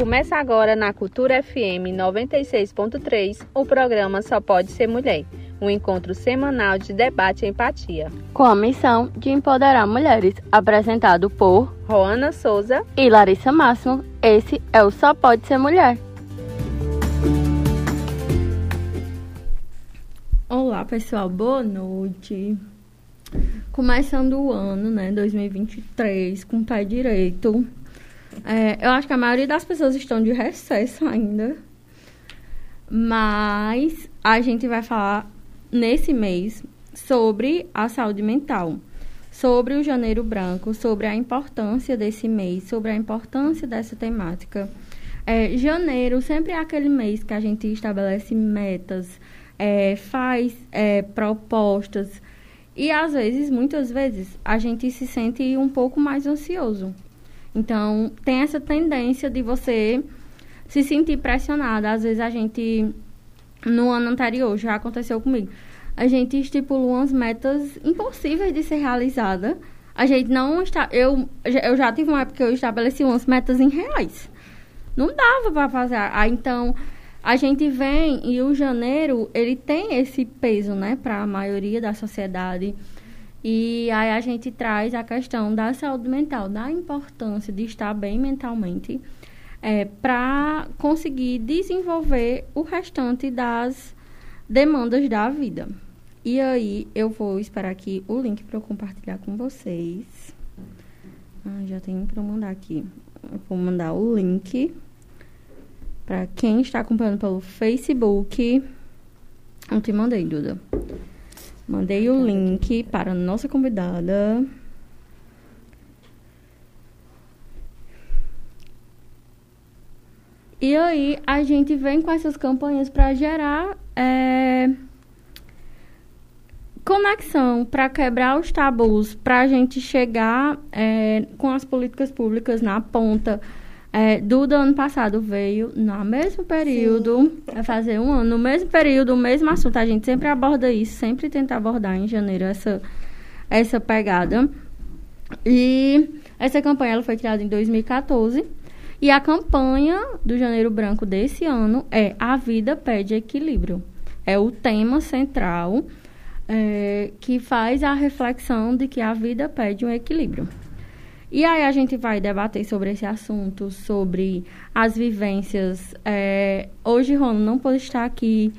Começa agora na Cultura FM 96.3 o programa Só Pode Ser Mulher, um encontro semanal de debate e empatia. Com a missão de empoderar mulheres, apresentado por Roana Souza e Larissa Máximo, esse é o Só Pode Ser Mulher. Olá pessoal, boa noite. Começando o ano, né, 2023, com o pé direito. É, eu acho que a maioria das pessoas estão de recesso ainda. Mas a gente vai falar nesse mês sobre a saúde mental, sobre o Janeiro Branco, sobre a importância desse mês, sobre a importância dessa temática. É, janeiro sempre é aquele mês que a gente estabelece metas, é, faz é, propostas e às vezes, muitas vezes, a gente se sente um pouco mais ansioso. Então, tem essa tendência de você se sentir pressionada. Às vezes a gente, no ano anterior, já aconteceu comigo, a gente estipulou umas metas impossíveis de ser realizada. A gente não está. Eu, eu já tive uma época que eu estabeleci umas metas em reais. Não dava para fazer. Ah, então, a gente vem e o janeiro, ele tem esse peso, né, para a maioria da sociedade. E aí a gente traz a questão da saúde mental, da importância de estar bem mentalmente, é, para conseguir desenvolver o restante das demandas da vida. E aí eu vou esperar aqui o link para eu compartilhar com vocês. Ah, já tenho para mandar aqui. Eu vou mandar o link para quem está acompanhando pelo Facebook. Eu te mandei, Duda. Mandei o link para a nossa convidada. E aí a gente vem com essas campanhas para gerar é, conexão, para quebrar os tabus, para a gente chegar é, com as políticas públicas na ponta é, do ano passado veio no mesmo período, vai fazer um ano, no mesmo período, o mesmo assunto. A gente sempre aborda isso, sempre tenta abordar em janeiro essa, essa pegada. E essa campanha ela foi criada em 2014. E a campanha do Janeiro Branco desse ano é A Vida Pede Equilíbrio. É o tema central é, que faz a reflexão de que a vida pede um equilíbrio. E aí a gente vai debater sobre esse assunto, sobre as vivências. É, hoje Rona não pode estar aqui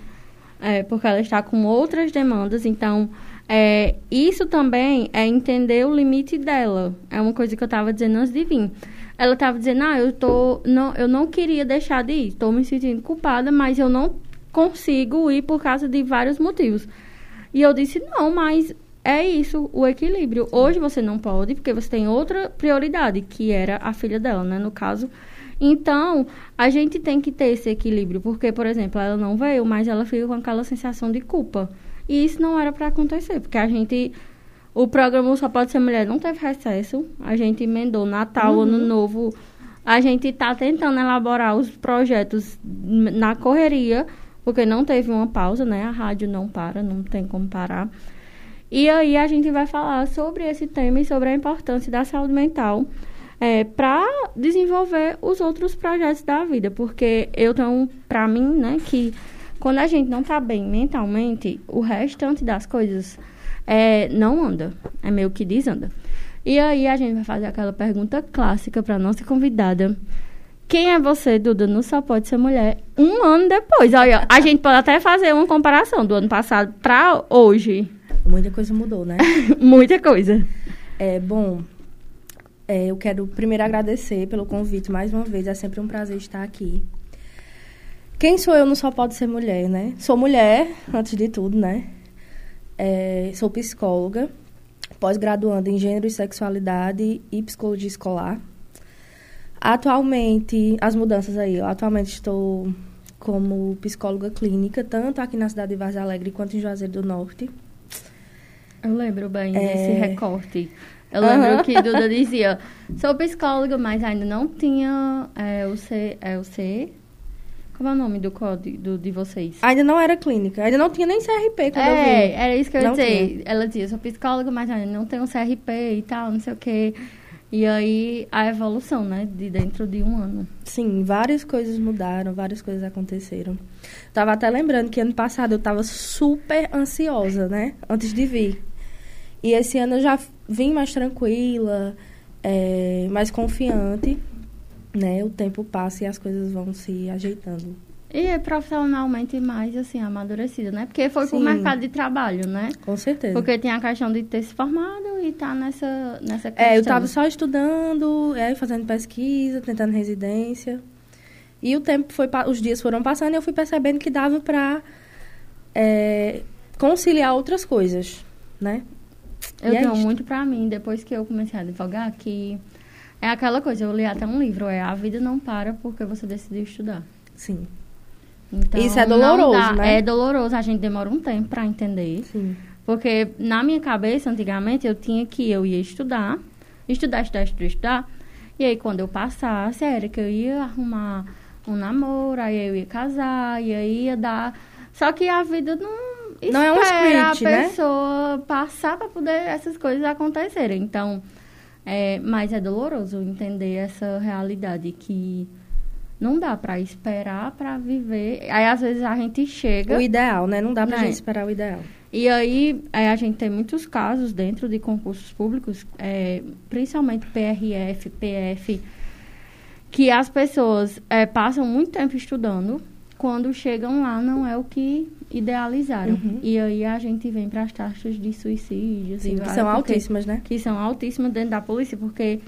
é, porque ela está com outras demandas, então é, isso também é entender o limite dela. É uma coisa que eu estava dizendo antes de vir. Ela estava dizendo, ah, eu, tô, não, eu não queria deixar de ir, estou me sentindo culpada, mas eu não consigo ir por causa de vários motivos. E eu disse, não, mas é isso, o equilíbrio. Hoje você não pode, porque você tem outra prioridade, que era a filha dela, né? No caso. Então, a gente tem que ter esse equilíbrio, porque, por exemplo, ela não veio, mas ela fica com aquela sensação de culpa. E isso não era para acontecer, porque a gente. O programa Só Pode Ser Mulher não teve recesso. A gente emendou Natal, uhum. Ano Novo. A gente está tentando elaborar os projetos na correria, porque não teve uma pausa, né? A rádio não para, não tem como parar. E aí a gente vai falar sobre esse tema e sobre a importância da saúde mental é, para desenvolver os outros projetos da vida, porque eu tenho para mim, né, que quando a gente não está bem mentalmente, o restante das coisas é, não anda, é meio que desanda. E aí a gente vai fazer aquela pergunta clássica para nossa convidada. Quem é você, Duda? Não só pode ser mulher. Um ano depois. Olha, a gente pode até fazer uma comparação do ano passado para hoje. Muita coisa mudou, né? Muita coisa. É, bom, é, eu quero primeiro agradecer pelo convite mais uma vez. É sempre um prazer estar aqui. Quem sou eu não só pode ser mulher, né? Sou mulher, antes de tudo, né? É, sou psicóloga, pós-graduanda em gênero e sexualidade e psicologia escolar. Atualmente, as mudanças aí, eu atualmente estou como psicóloga clínica, tanto aqui na cidade de Vaz Alegre quanto em Juazeiro do Norte. Eu lembro bem é... desse recorte. Eu lembro uhum. que Duda dizia, sou psicóloga, mas ainda não tinha é, o C. É o C. Como é o nome do código de vocês? Ainda não era clínica, ainda não tinha nem CRP quando é, eu vi. era isso que eu ia dizer. Ela dizia, sou psicóloga, mas ainda não tenho CRP e tal, não sei o quê. E aí a evolução, né, de dentro de um ano. Sim, várias coisas mudaram, várias coisas aconteceram. Tava até lembrando que ano passado eu tava super ansiosa, né, antes de vir. E esse ano eu já vim mais tranquila, é, mais confiante, né? O tempo passa e as coisas vão se ajeitando. E é profissionalmente mais, assim, amadurecida, né? Porque foi pro Sim. mercado de trabalho, né? Com certeza. Porque tem a questão de ter se formado e tá nessa, nessa questão. É, eu tava só estudando, é, fazendo pesquisa, tentando residência. E o tempo foi, os dias foram passando e eu fui percebendo que dava pra é, conciliar outras coisas, né? Eu E é tenho isto. muito pra mim, depois que eu comecei a advogar, que é aquela coisa, eu li até um livro, é A Vida Não Para Porque Você Decidiu Estudar. Sim, Então, Isso é doloroso, dá- né? É doloroso, a gente demora um tempo pra entender. sim. Porque na minha cabeça, antigamente, eu tinha que eu ia estudar, estudar, estudar, estudar, estudar. E aí, quando eu passasse, era que eu ia arrumar um namoro, aí eu ia casar, e aí ia dar. Só que a vida não. Não é um script, a né? pessoa passar para poder essas coisas acontecerem. Então, é, mas é doloroso entender essa realidade que não dá para esperar para viver. Aí às vezes a gente chega O ideal, né? Não dá pra Não é. gente esperar o ideal. e aí, é, a gente tem muitos casos dentro de concursos públicos, é, principalmente PRF, PF, que as pessoas é, passam muito tempo estudando, quando chegam lá não é o que idealizaram. Uhum. E aí a gente vem para as taxas de suicídios. Sim, que são porque- altíssimas, né? Que são altíssimas dentro da polícia, porque,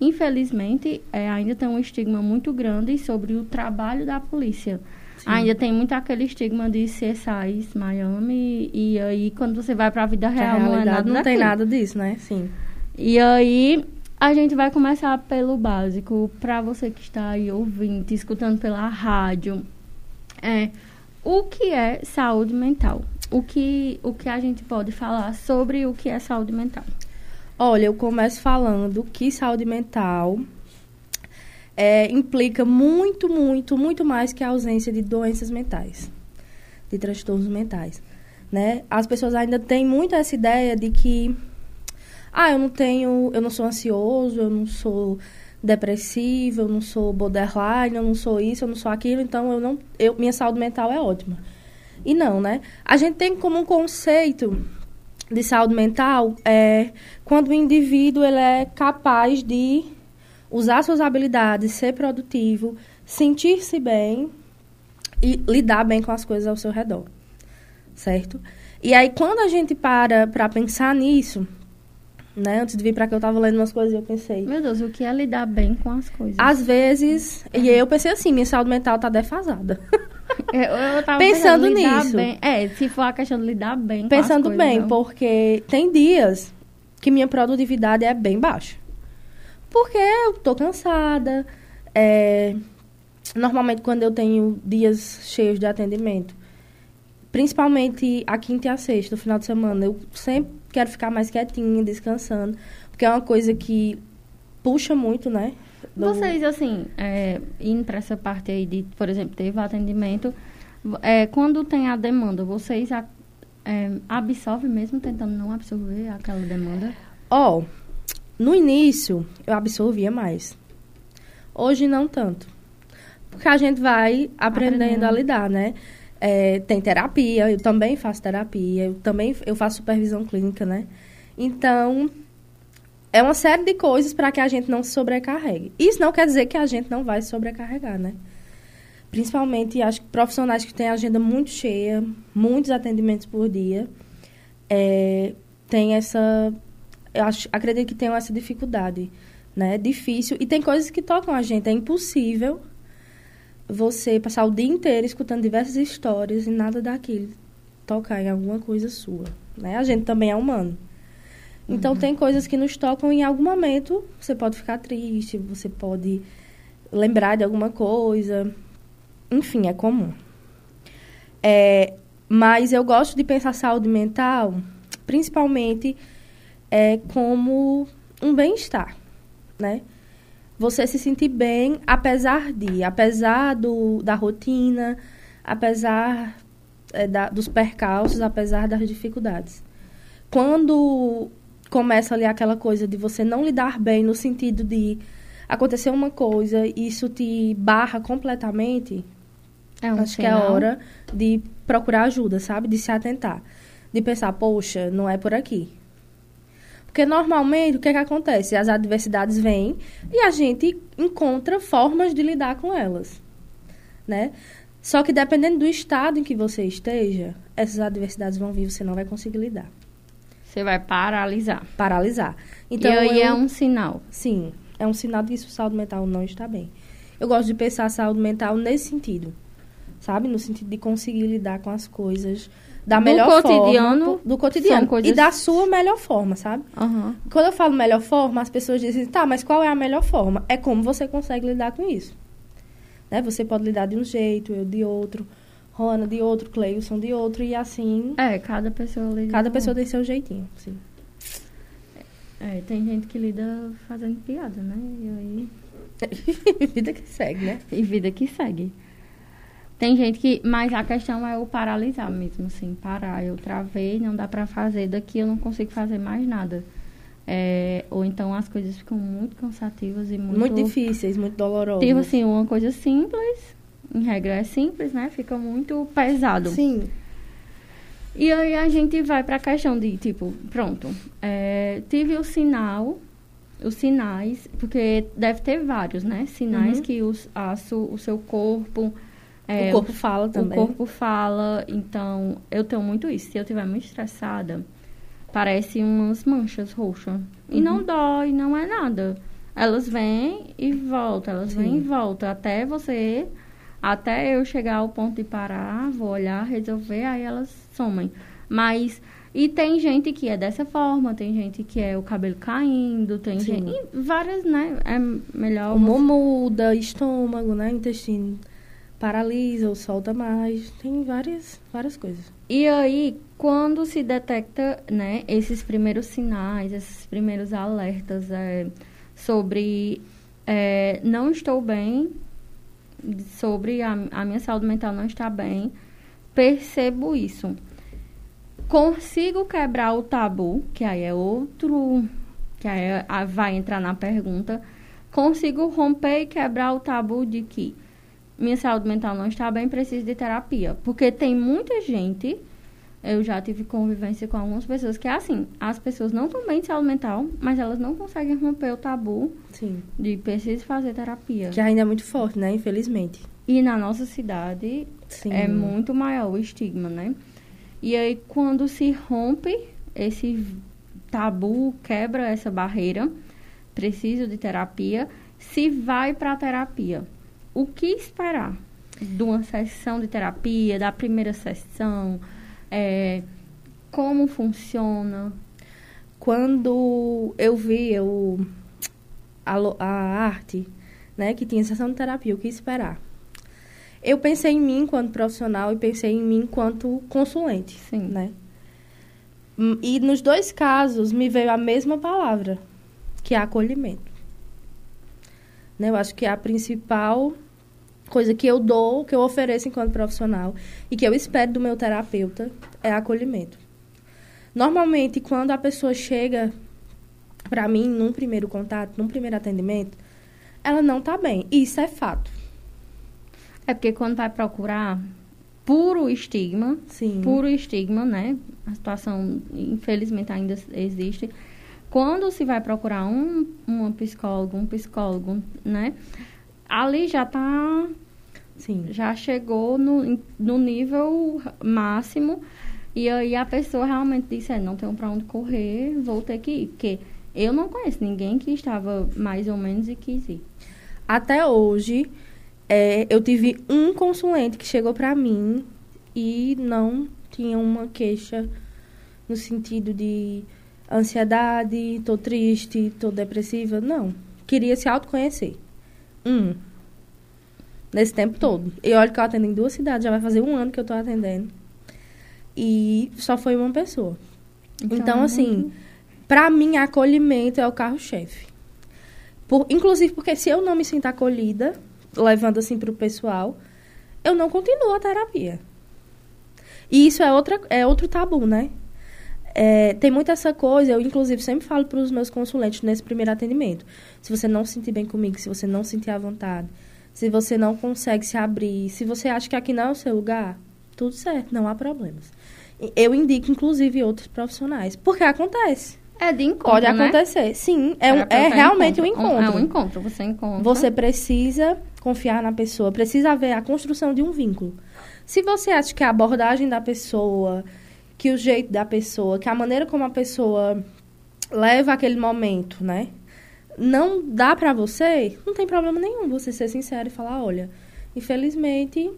infelizmente, é, ainda tem um estigma muito grande sobre o trabalho da polícia. Sim. Ainda tem muito aquele estigma de CSIs, Miami, e aí quando você vai para a vida real não é nada não tem nada disso, né? Sim. E aí a gente vai começar pelo básico, para você que está aí ouvindo, escutando pela rádio. É, o que é saúde mental? O que, o que a gente pode falar sobre o que é saúde mental? Olha, eu começo falando que saúde mental é, implica muito, muito, muito mais que a ausência de doenças mentais, de transtornos mentais, né? As pessoas ainda têm muito essa ideia de que, ah, eu não tenho, eu não sou ansioso, eu não sou depressivo, eu não sou borderline, eu não sou isso, eu não sou aquilo, então eu não, eu, minha saúde mental é ótima. E não, né? A gente tem como um conceito de saúde mental é quando o indivíduo ele é capaz de usar suas habilidades, ser produtivo, sentir-se bem e lidar bem com as coisas ao seu redor, certo? E aí quando a gente para para pensar nisso, né? Antes de vir para cá eu estava lendo umas coisas e eu pensei, Meu Deus, o que é lidar bem com as coisas? às vezes, e eu pensei assim, minha saúde mental tá defasada. Eu, eu tava Pensando lidar nisso. bem- é, se for a questão de lidar bem com Pensando as coisas, bem, não. porque tem dias que minha produtividade é bem baixa. Porque eu tô cansada. é, normalmente, quando eu tenho dias cheios de atendimento, principalmente a quinta e a sexta, no final de semana, eu sempre quero ficar mais quietinha, descansando. Porque é uma coisa que puxa muito, né? do- Vocês, assim, é, indo para essa parte aí de, por exemplo, teve atendimento, é, quando tem a demanda, vocês a, é, absorvem mesmo tentando não absorver aquela demanda? Ó, no início eu absorvia mais. Hoje não tanto. Porque a gente vai aprendendo, Aprendendo. a lidar, né? É, tem terapia, eu também faço terapia, eu também eu faço supervisão clínica, né? Então, é uma série de coisas para que a gente não se sobrecarregue. Isso não quer dizer que a gente não vai sobrecarregar, né? Principalmente, acho que profissionais que têm agenda muito cheia, muitos atendimentos por dia, é, tem essa eu acho, acredito que tenham essa dificuldade, né? Difícil. E tem coisas que tocam a gente. É impossível você passar o dia inteiro escutando diversas histórias e nada daquilo tocar em alguma coisa sua, né? A gente também é humano. Então, tem coisas que nos tocam em algum momento você pode ficar triste, você pode lembrar de alguma coisa. Enfim, é comum. É, mas eu gosto de pensar saúde mental, principalmente é, como um bem-estar, né? Você se sentir bem apesar de, apesar do, da rotina, apesar é, da, dos percalços, apesar das dificuldades. Quando começa ali aquela coisa de você não lidar bem no sentido de acontecer uma coisa e isso te barra completamente, É um acho que é hora de procurar ajuda, sabe? De se atentar. De pensar, poxa, não é por aqui. Porque normalmente o que, é que acontece? As adversidades vêm e a gente encontra formas de lidar com elas. Né? Só que dependendo do estado em que você esteja, essas adversidades vão vir você não vai conseguir lidar. Você vai paralisar. Paralisar. Então, e aí eu- é um sinal. Sim, é um sinal de que sua saúde mental não está bem. Eu gosto de pensar a saúde mental nesse sentido, sabe? No sentido de conseguir lidar com as coisas da Do melhor cotidiano, forma. Do cotidiano. coisas- E da sua melhor forma, sabe? Aham. Quando eu falo melhor forma, as pessoas dizem, tá, mas qual é a melhor forma? É como você consegue lidar com isso. Né? Você pode lidar de um jeito, eu de outro, Rona de outro, Cleilson de outro, e assim, É, cada pessoa lida. cada pessoa tem seu jeitinho. Sim. É, tem gente que lida fazendo piada, né? E aí. Vida que segue, né? E vida que segue. Tem gente que. Mas a questão é o paralisar mesmo, assim. Parar. Eu travei, não dá pra fazer. Daqui eu não consigo fazer mais nada. É, ou então as coisas ficam muito cansativas e muito. Muito, difíceis, muito dolorosos. Tipo assim, uma coisa simples. Em regra é simples, né? Fica muito pesado. Sim. E aí a gente vai pra questão de, tipo, pronto, é, tive o sinal, os sinais, porque deve ter vários, né? Sinais Uhum. que os, a o seu corpo. É, o corpo fala o também. corpo fala, então eu tenho muito isso. Se eu estiver muito estressada, parece umas manchas roxas. E não Uhum. dói, não é nada. Elas vêm e voltam, elas vêm Sim. e voltam. Até você, até eu chegar ao ponto de parar, vou olhar, resolver, aí elas somem. Mas, e tem gente que é dessa forma, tem gente que é o cabelo caindo, tem Sim. gente. Várias, né? É melhor. O humor muda, estômago, né? Intestino paralisa ou solta mais. Tem várias, várias coisas. E aí, quando se detecta, né, esses primeiros sinais, esses primeiros alertas é, sobre é, não estou bem, sobre a, a minha saúde mental não está bem, percebo isso. Consigo quebrar o tabu, que aí é outro, que aí é- vai entrar na pergunta. Consigo romper e quebrar o tabu de que minha saúde mental não está bem, preciso de terapia. Porque tem muita gente, eu já tive convivência com algumas pessoas, que é assim, as pessoas não estão bem de saúde mental, mas elas não conseguem romper o tabu Sim. de preciso fazer terapia. Que ainda é muito forte, né? Infelizmente. E na nossa cidade Sim. é muito maior o estigma, né? E aí, quando se rompe esse tabu, quebra essa barreira, preciso de terapia, se vai para terapia. O que esperar de uma sessão de terapia, da primeira sessão? É, como funciona? Quando eu vi o, a, a arte, né? Que tinha sessão de terapia, o que esperar? Eu pensei em mim enquanto profissional e pensei em mim enquanto consulente, Sim. né? Hum, E nos dois casos me veio a mesma palavra, que é acolhimento. Né? Eu acho que é a principal coisa que eu dou, que eu ofereço enquanto profissional e que eu espero do meu terapeuta é acolhimento. Normalmente, quando a pessoa chega para mim num primeiro contato, num primeiro atendimento, ela não tá bem. Isso é fato. É porque quando vai procurar puro estigma, Sim. puro estigma, né? A situação, infelizmente, ainda existe. Quando se vai procurar um, uma psicóloga, um psicólogo, né? Ali já tá, Sim. já chegou no, no nível máximo. E aí a pessoa realmente disse, é, não tenho pra onde correr, vou ter que ir. Porque eu não conheço ninguém que estava mais ou menos e quis ir. Até hoje, é, eu tive um consulente que chegou para mim e não tinha uma queixa no sentido de ansiedade, tô triste, tô depressiva. Não. Queria se autoconhecer. Um. Nesse tempo todo. E olha que eu atendo em duas cidades, já vai fazer um ano que eu tô atendendo. E só foi uma pessoa. Então, é assim, Pra mim, acolhimento é o carro-chefe. Por, inclusive porque se eu não me sinto acolhida, levando assim pro pessoal, eu não continuo a terapia. E isso é, outra, é outro tabu, né? É, tem muito essa coisa, eu inclusive sempre falo para os meus consulentes nesse primeiro atendimento. Se você não se sentir bem comigo, se você não se sentir à vontade, se você não consegue se abrir, se você acha que aqui não é o seu lugar, tudo certo, não há problemas. Eu indico, inclusive, outros profissionais, porque acontece. É de encontro, Pode né? acontecer, sim. É, um- Terapeuta é realmente um É encontro. um encontro, você encontra. Você precisa confiar na pessoa, precisa haver a construção de um vínculo. Se você acha que a abordagem da pessoa, que o jeito da pessoa, que a maneira como a pessoa leva aquele momento, né? Não dá pra você, não tem problema nenhum você ser sincero e falar, olha, infelizmente,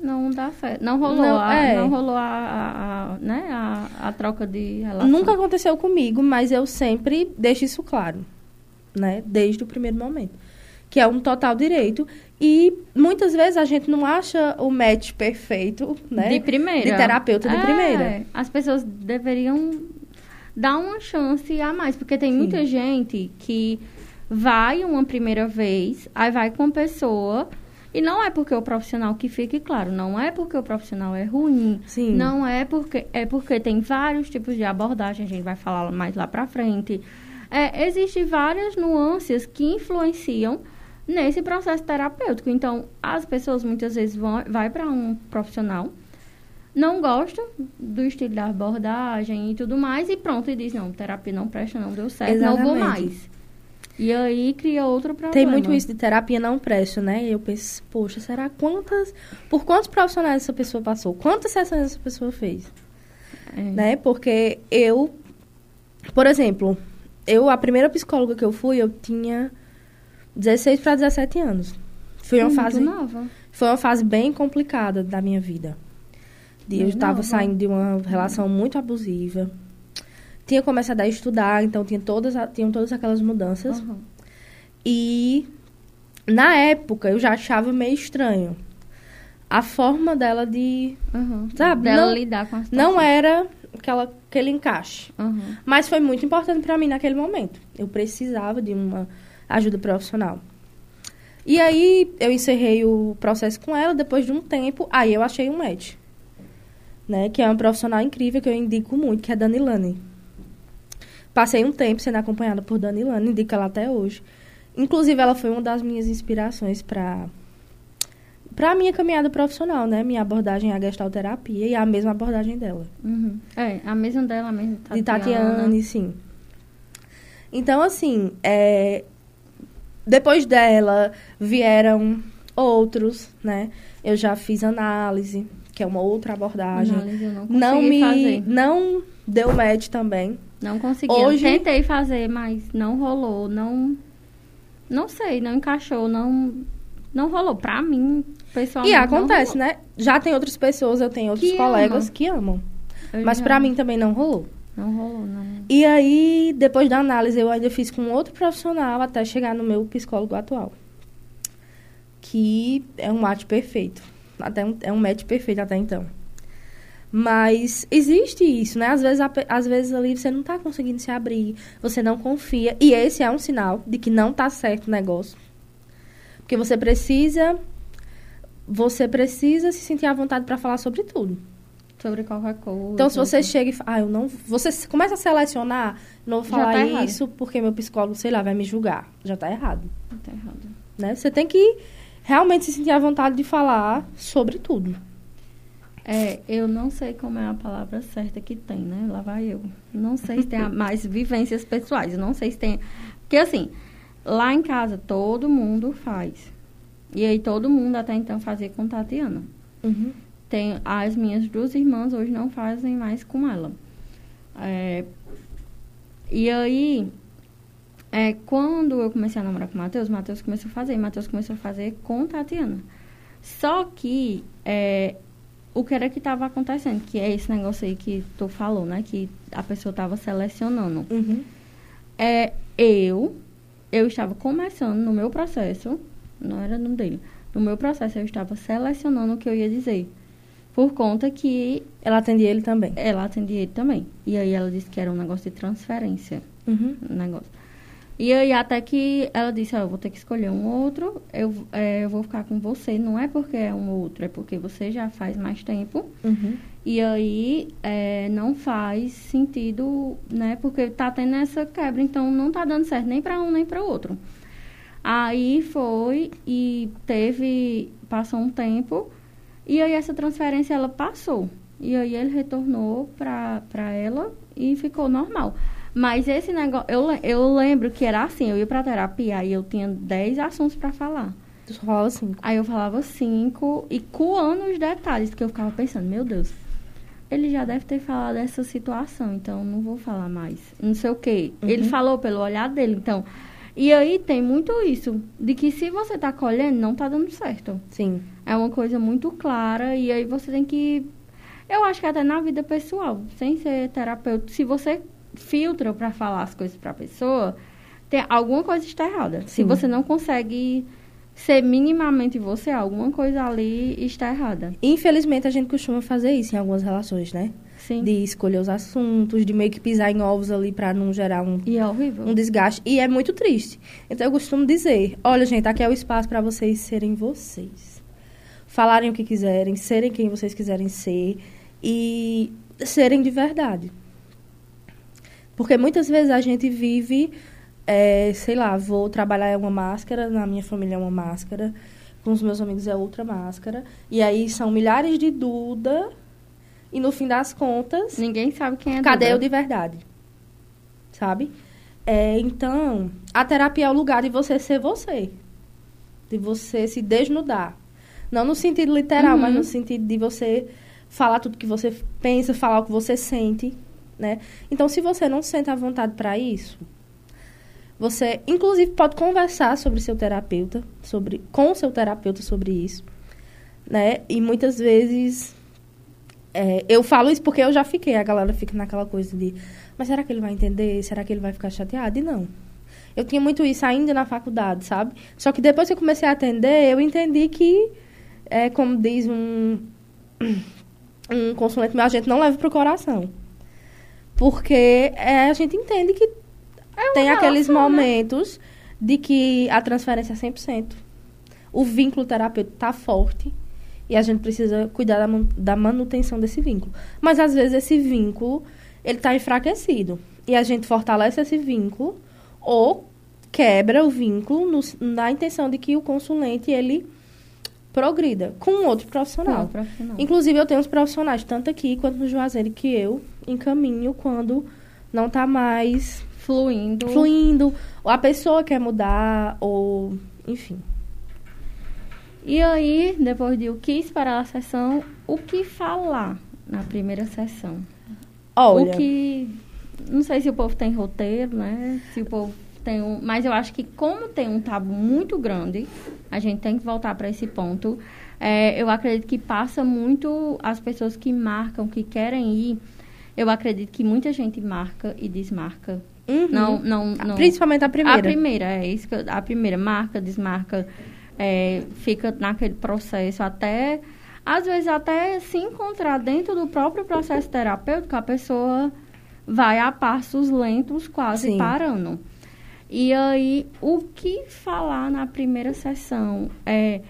Não dá fé. Não rolou, Não, a, é. não rolou a, a- a- né, a, a troca de relação. nunca aconteceu comigo, mas eu sempre deixo isso claro, né? Desde o primeiro momento. Que é um total direito. E muitas vezes a gente não acha o match perfeito, né? De primeira. De terapeuta de É, primeira. As pessoas deveriam dar uma chance a mais, porque tem Sim. muita gente que vai uma primeira vez, aí vai com a pessoa, e não é porque o profissional, que fique claro, não é porque o profissional é ruim, Sim. não é porque, é porque tem vários tipos de abordagem, a gente vai falar mais lá pra frente. É, Existem várias nuances que influenciam nesse processo terapêutico. Então, as pessoas muitas vezes vão vai para um profissional, não gostam do estilo da abordagem e tudo mais, e pronto, e diz, não, terapia não presta, não deu certo, não vou Exatamente. mais. E aí cria outro problema. Tem muito isso de terapia não presta, né? E eu penso, poxa, será quantas. Por quantos profissionais essa pessoa passou? Quantas sessões essa pessoa fez? É. Né? Porque eu. Por exemplo, eu, a primeira psicóloga que eu fui, eu tinha 16 para 17 anos. Foi uma Muito fase. nova. Foi uma fase bem complicada da minha vida. Eu estava saindo de uma relação muito abusiva. Tinha começado a estudar, então tinha todas, tinham todas aquelas mudanças. Uhum. E na época eu já achava meio estranho a forma dela de. Uhum. Sabe, Dela não- lidar com a situação. Não era aquela, aquele encaixe. Uhum. Mas foi muito importante para mim naquele momento. Eu precisava de uma ajuda profissional. E aí eu encerrei o processo com ela, depois de um tempo, aí eu achei um match. Né, que é uma profissional incrível que eu indico muito, que é a Dani Lane. Passei um tempo sendo acompanhada por Dani Lane, indico ela até hoje. Inclusive, ela foi uma das minhas inspirações para para a minha caminhada profissional, né? Minha abordagem é a gestalterapia e a mesma abordagem dela Uhum. É, a mesma dela, a mesma Tatiana. de Tatiane, sim. Então, assim, é, depois dela vieram outros, né? Eu já fiz análise, que é uma outra abordagem. Análise eu não consegui Não me, fazer. não deu match também. Não consegui. Hoje- Eu tentei fazer, mas não rolou. Não. Não sei, não encaixou, não. Não rolou. Pra mim, pessoalmente. e acontece, né? Já tem outras pessoas, eu tenho outros Que colegas que amam. Eu Mas já- pra mim também não rolou. Não rolou, não. E aí, depois da análise, eu ainda fiz com outro profissional até chegar no meu psicólogo atual. Que é um match perfeito. Até um, é um match perfeito até então. Mas existe isso, né? Às vezes, às vezes ali você não tá conseguindo se abrir, você não confia. E esse é um sinal de que não tá certo o negócio. Porque você precisa. Você precisa se sentir à vontade para falar sobre tudo. Sobre qualquer coisa. Então, se você chega e fala, ah, eu não. Você começa a selecionar, não Já falar tá errado. isso porque meu psicólogo, sei lá, vai me julgar. Já tá errado. Tá errado. Né? Você tem que realmente se sentir à vontade de falar sobre tudo. É, eu não sei como é a palavra certa que tem, né? Lá vai eu. Não sei se tem mais vivências pessoais. Não sei se tem. Porque assim, lá em casa todo mundo faz. E aí todo mundo até então fazia com Tatiana. Tem as minhas duas irmãs hoje não fazem mais com ela. É, e aí, é, quando eu comecei a namorar com o Matheus, Matheus começou a fazer, Matheus começou a fazer com Tatiana. Só que é, o que era que estava acontecendo, que é esse negócio aí que tu falou, né? Que a pessoa estava selecionando. Uhum. É, eu, eu estava começando no meu processo, não era no dele, no meu processo eu estava selecionando o que eu ia dizer. Por conta que Ela atendia ele também. ela atendia ele também. E aí ela disse que era um negócio de transferência. Uhum. Um negócio. E aí até que ela disse, ó, eu vou ter que escolher um outro, eu, é, eu vou ficar com você. Não é porque é um outro, é porque você já faz mais tempo. Uhum. E aí é, não faz sentido, né? Porque tá tendo essa quebra, então não tá dando certo nem para um nem para outro. Aí foi e teve, passou um tempo, e aí essa transferência ela passou. E aí ele retornou para ela e ficou normal. Mas esse negócio, eu, eu lembro que era assim, eu ia pra terapia e eu tinha 10 assuntos para falar. Tu só falava cinco. Aí eu falava cinco e coando os detalhes que eu ficava pensando, meu Deus, ele já deve ter falado dessa situação, então não vou falar mais. Não sei o quê. Uhum. Ele falou pelo olhar dele, então. E aí tem muito isso, de que se você tá colhendo, não tá dando certo. Sim. É uma coisa muito clara e aí você tem que. Eu acho que até na vida pessoal, sem ser terapeuta, se você filtra para falar as coisas para a pessoa, tem alguma coisa está errada. Se Sim. você não consegue ser minimamente você, alguma coisa ali está errada. Infelizmente, a gente costuma fazer isso em algumas relações, né? Sim. De escolher os assuntos, de meio que pisar em ovos ali pra não gerar um, E é horrível. um desgaste. E é muito triste. Então, eu costumo dizer: olha, gente, aqui é o espaço pra vocês serem vocês. Falarem o que quiserem, serem quem vocês quiserem ser e serem de verdade. Porque muitas vezes a gente vive, é, sei lá, vou trabalhar é uma máscara, na minha família é uma máscara, com os meus amigos é outra máscara. E aí são milhares de Duda, e no fim das contas, Ninguém sabe quem é cadê Duda. eu de verdade? Sabe? É, então, a terapia é o lugar de você ser você. De você se desnudar. Não no sentido literal, Uhum. mas no sentido de você falar tudo que você pensa, falar o que você sente, né? Então, se você não se sente à vontade para isso, você, inclusive, pode conversar sobre seu terapeuta, sobre com o seu terapeuta sobre isso, né? E muitas vezes é, eu falo isso porque eu já fiquei, a galera fica naquela coisa de, mas será que ele vai entender? Será que ele vai ficar chateado? E não. Eu tinha muito isso ainda na faculdade, sabe? Só que depois que eu comecei a atender, eu entendi que, é, como diz um, um consulente meu, a gente não leva pro coração. Porque é, a gente entende que tem aqueles relação, né? momentos de que a transferência é 100%. O vínculo terapêutico tá forte e a gente precisa cuidar da, da manutenção desse vínculo. Mas às vezes esse vínculo, ele tá enfraquecido. E a gente fortalece esse vínculo ou quebra o vínculo no- na intenção de que o consulente, ele progrida com outro profissional. Profissional. Inclusive, eu tenho uns profissionais, tanto aqui quanto no Juazeiro, que eu encaminho quando não tá mais Fluindo. fluindo, ou a pessoa quer mudar, ou enfim. E aí, depois de o que esperar a sessão, o que falar na primeira sessão? Olha, O que. Não sei se o povo tem roteiro, né? Se o povo tem um. Mas eu acho que, como tem um tabu muito grande, a gente tem que voltar para esse ponto. É, eu acredito que passa muito as pessoas que marcam, que querem ir. Eu acredito que muita gente marca e desmarca. uhum. Não, não, não. principalmente a primeira. A primeira, é isso que eu- a primeira marca, desmarca, é, fica naquele processo até às vezes até se encontrar dentro do próprio processo terapêutico, a pessoa vai a passos lentos, quase Sim. parando. E aí, o que falar na primeira sessão? É,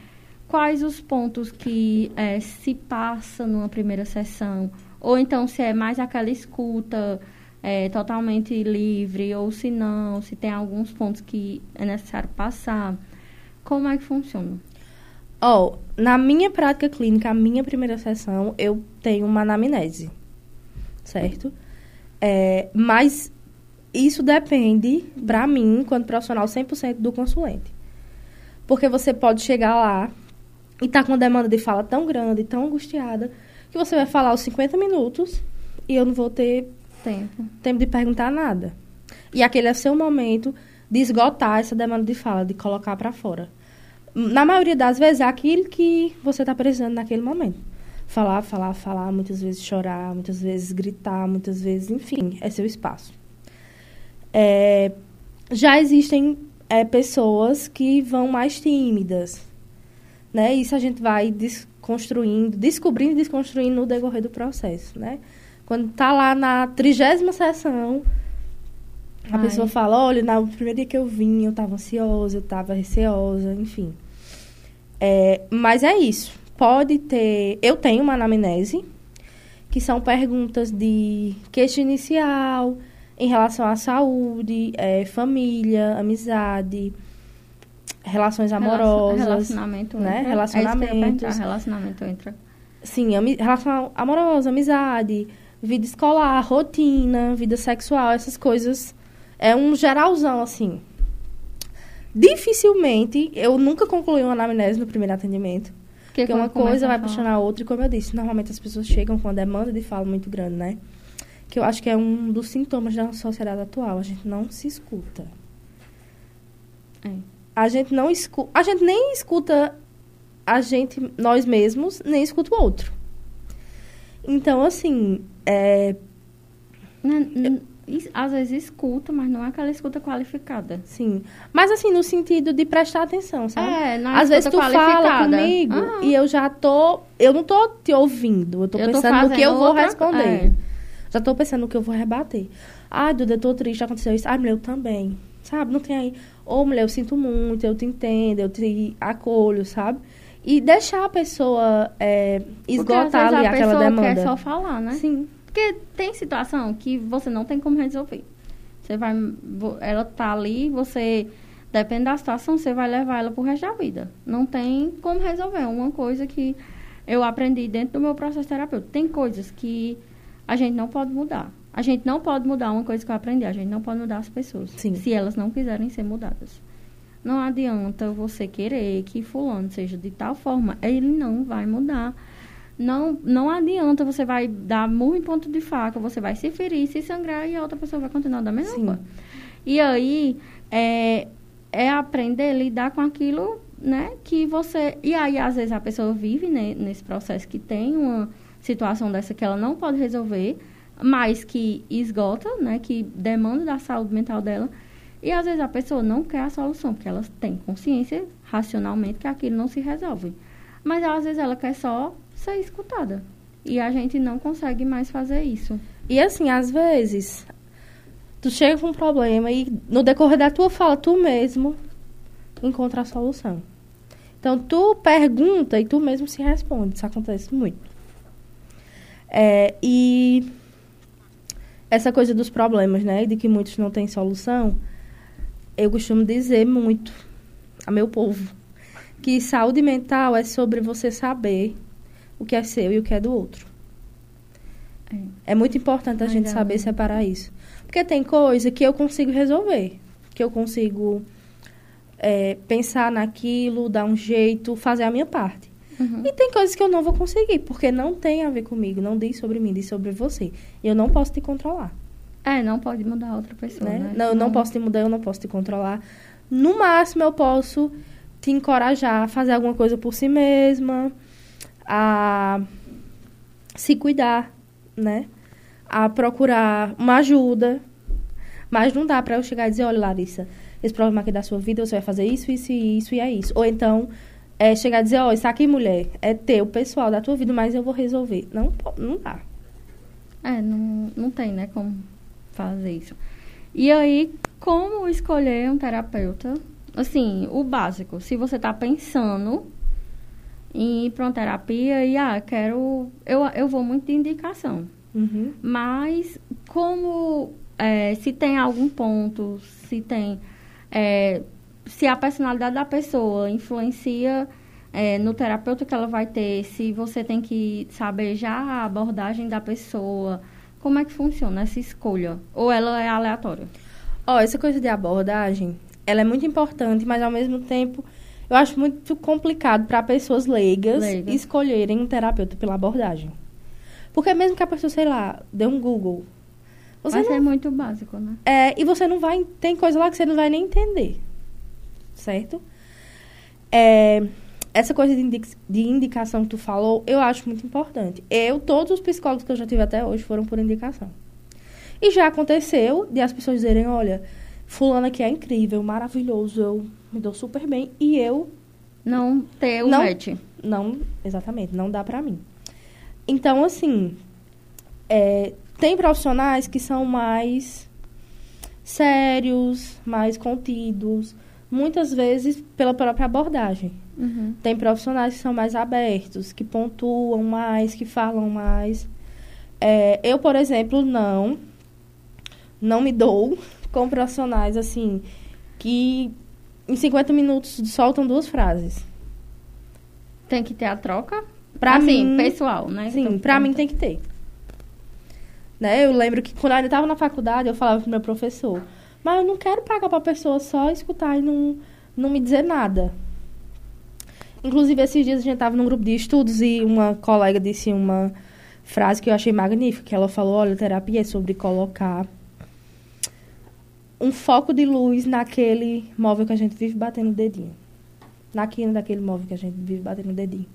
quais os pontos que é, se passa numa primeira sessão? Ou então, se é mais aquela escuta é, totalmente livre, ou se não, se tem alguns pontos que é necessário passar. Como é que funciona? Ó, na minha prática clínica, a minha primeira sessão, eu tenho uma anamnese, certo? É, mas isso depende, pra mim, enquanto profissional, 100% do consulente. Porque você pode chegar lá e tá com uma demanda de fala tão grande, tão angustiada, que você vai falar os 50 minutos e eu não vou ter Tempo. tempo de perguntar nada. E aquele é o seu momento de esgotar essa demanda de fala, de colocar pra fora. Na maioria das vezes é aquilo que você tá precisando naquele momento. Falar, falar, falar, muitas vezes chorar, muitas vezes gritar, muitas vezes, enfim, é seu espaço. É, já existem é, pessoas que vão mais tímidas, né? Isso a gente vai desconstruindo, descobrindo e desconstruindo no decorrer do processo, né? Quando tá lá na trigésima sessão, A Ai. pessoa fala, olha, no primeiro dia que eu vim, eu tava ansiosa, eu tava receosa, enfim. É, mas é isso. Pode ter. Eu tenho uma anamnese, que são perguntas de queixa inicial, em relação à saúde, é, família, amizade, relações amorosas. Relacionamento né? entra. Relacionamentos. É relacionamento entra. Sim, ami relação amorosa, amizade, vida escolar, rotina, vida sexual, essas coisas. É um geralzão, assim. Dificilmente, eu nunca concluí uma anamnese no primeiro atendimento. Que Porque uma coisa a vai puxando a outra, e como eu disse, normalmente as pessoas chegam com uma demanda de fala muito grande, né? Que eu acho que é um dos sintomas da sociedade atual. A gente não se escuta. É. A gente não escuta. A gente nem escuta a gente, nós mesmos, nem escuta o outro. Então, assim, é, Né, n- is- Às vezes escuta, mas não é aquela escuta qualificada. sim. Mas assim, no sentido de prestar atenção, sabe? É, não é Às vezes tu fala comigo Aham. e eu já tô. Eu não tô te ouvindo. Eu tô Eu tô pensando no que eu vou outra- responder. é. Já tô pensando no que eu vou rebater. Ai, Duda, eu tô triste, aconteceu isso. Ai, mulher, eu também. Sabe? Não tem aí. Ô, mulher, eu sinto muito, eu te entendo, eu te acolho, sabe? E deixar a pessoa é, Porque esgotar vezes ali a aquela pessoa demanda. quer só falar, né? Sim. Porque tem situação que você não tem como resolver. Você vai. Ela tá ali, você. Depende da situação, você vai levar ela pro resto da vida. Não tem como resolver. É Uma coisa que eu aprendi dentro do meu processo terapêutico. Tem coisas que a gente não pode mudar. A gente não pode mudar uma coisa que eu aprendi. A gente não pode mudar as pessoas. Sim. Se elas não quiserem ser mudadas. Não adianta você querer que fulano seja de tal forma. Ele não vai mudar. Não, não adianta, você vai dar murro em ponto de faca, você vai se ferir, se sangrar e a outra pessoa vai continuar da mesma forma. E aí, é, é aprender a lidar com aquilo, né, que você... E aí, às vezes, a pessoa vive né, nesse processo que tem uma situação dessa que ela não pode resolver, mas que esgota, né, que demanda da saúde mental dela. E às vezes a pessoa não quer a solução, porque ela tem consciência racionalmente que aquilo não se resolve. Mas às vezes ela quer só ser escutada. E a gente não consegue mais fazer isso. E assim, às vezes, tu chega com um problema e no decorrer da tua fala, tu mesmo encontra a solução. Então, tu pergunta e tu mesmo se responde. Isso acontece muito. É, e essa coisa dos problemas, né? De que muitos não têm solução, eu costumo dizer muito a meu povo que saúde mental é sobre você saber o que é seu e o que é do outro. É muito importante a Mas gente é saber separar isso. Porque tem coisa que eu consigo resolver. Que eu consigo é, pensar naquilo, dar um jeito, fazer a minha parte. Uhum. E tem coisas que eu não vou conseguir, porque não tem a ver comigo, não diz sobre mim, diz sobre você. E eu não posso te controlar. É, não pode mudar outra pessoa, Né? né? Não, eu não posso te mudar, eu não posso te controlar. No máximo, eu posso te encorajar a fazer alguma coisa por si mesma, a se cuidar, né? A procurar uma ajuda. Mas não dá pra eu chegar e dizer, olha, Larissa, esse problema aqui da sua vida, você vai fazer isso, isso e isso, e é isso. Ou então, é chegar e dizer, ó, isso aqui, mulher, é teu, pessoal, da tua vida, mas eu vou resolver. Não, não dá. É, não, não tem, né, como fazer isso. E aí, como escolher um terapeuta? Assim, o básico, se você tá pensando em ir pra uma terapia e, ah, quero... Eu, eu vou muito de indicação. Uhum. Mas como é, se tem algum ponto, se tem é, se a personalidade da pessoa influencia é, no terapeuta que ela vai ter, se você tem que saber já a abordagem da pessoa, como é que funciona essa escolha? Ou ela é aleatória? Ó, essa coisa de abordagem, ela é muito importante, mas ao mesmo tempo eu acho muito complicado para pessoas leigas, Leigas. escolherem um terapeuta pela abordagem. Porque mesmo que a pessoa, sei lá, dê um Google, você vai não, ser muito básico, né? é, e você não vai, tem coisa lá que você não vai nem entender, certo? É, essa coisa de, de indicação que tu falou, eu acho muito importante. Eu, todos os psicólogos que eu já tive até hoje foram por indicação. E já aconteceu de as pessoas dizerem, olha, fulano aqui é incrível, maravilhoso, eu me dou super bem, e eu Não ter o Não. match. não, exatamente, não dá pra mim. Então, assim, é, tem profissionais que são mais sérios, mais contidos, muitas vezes pela própria abordagem. Uhum. Tem profissionais que são mais abertos, que pontuam mais, que falam mais. É, eu, por exemplo, não, não me dou com profissionais assim que em 50 minutos soltam duas frases. Tem que ter a troca? Pra assim, mim, pessoal, né? Sim, pra mim tem que ter. Né? Eu lembro que quando eu ainda estava na faculdade, eu falava pro meu professor, mas eu não quero pagar pra pessoa só escutar e não, não me dizer nada. Inclusive, esses dias a gente estava num grupo de estudos e uma colega disse uma frase que eu achei magnífica, que ela falou, olha, terapia é sobre colocar um foco de luz naquele móvel que a gente vive batendo o dedinho. Na quina daquele móvel que a gente vive batendo o dedinho.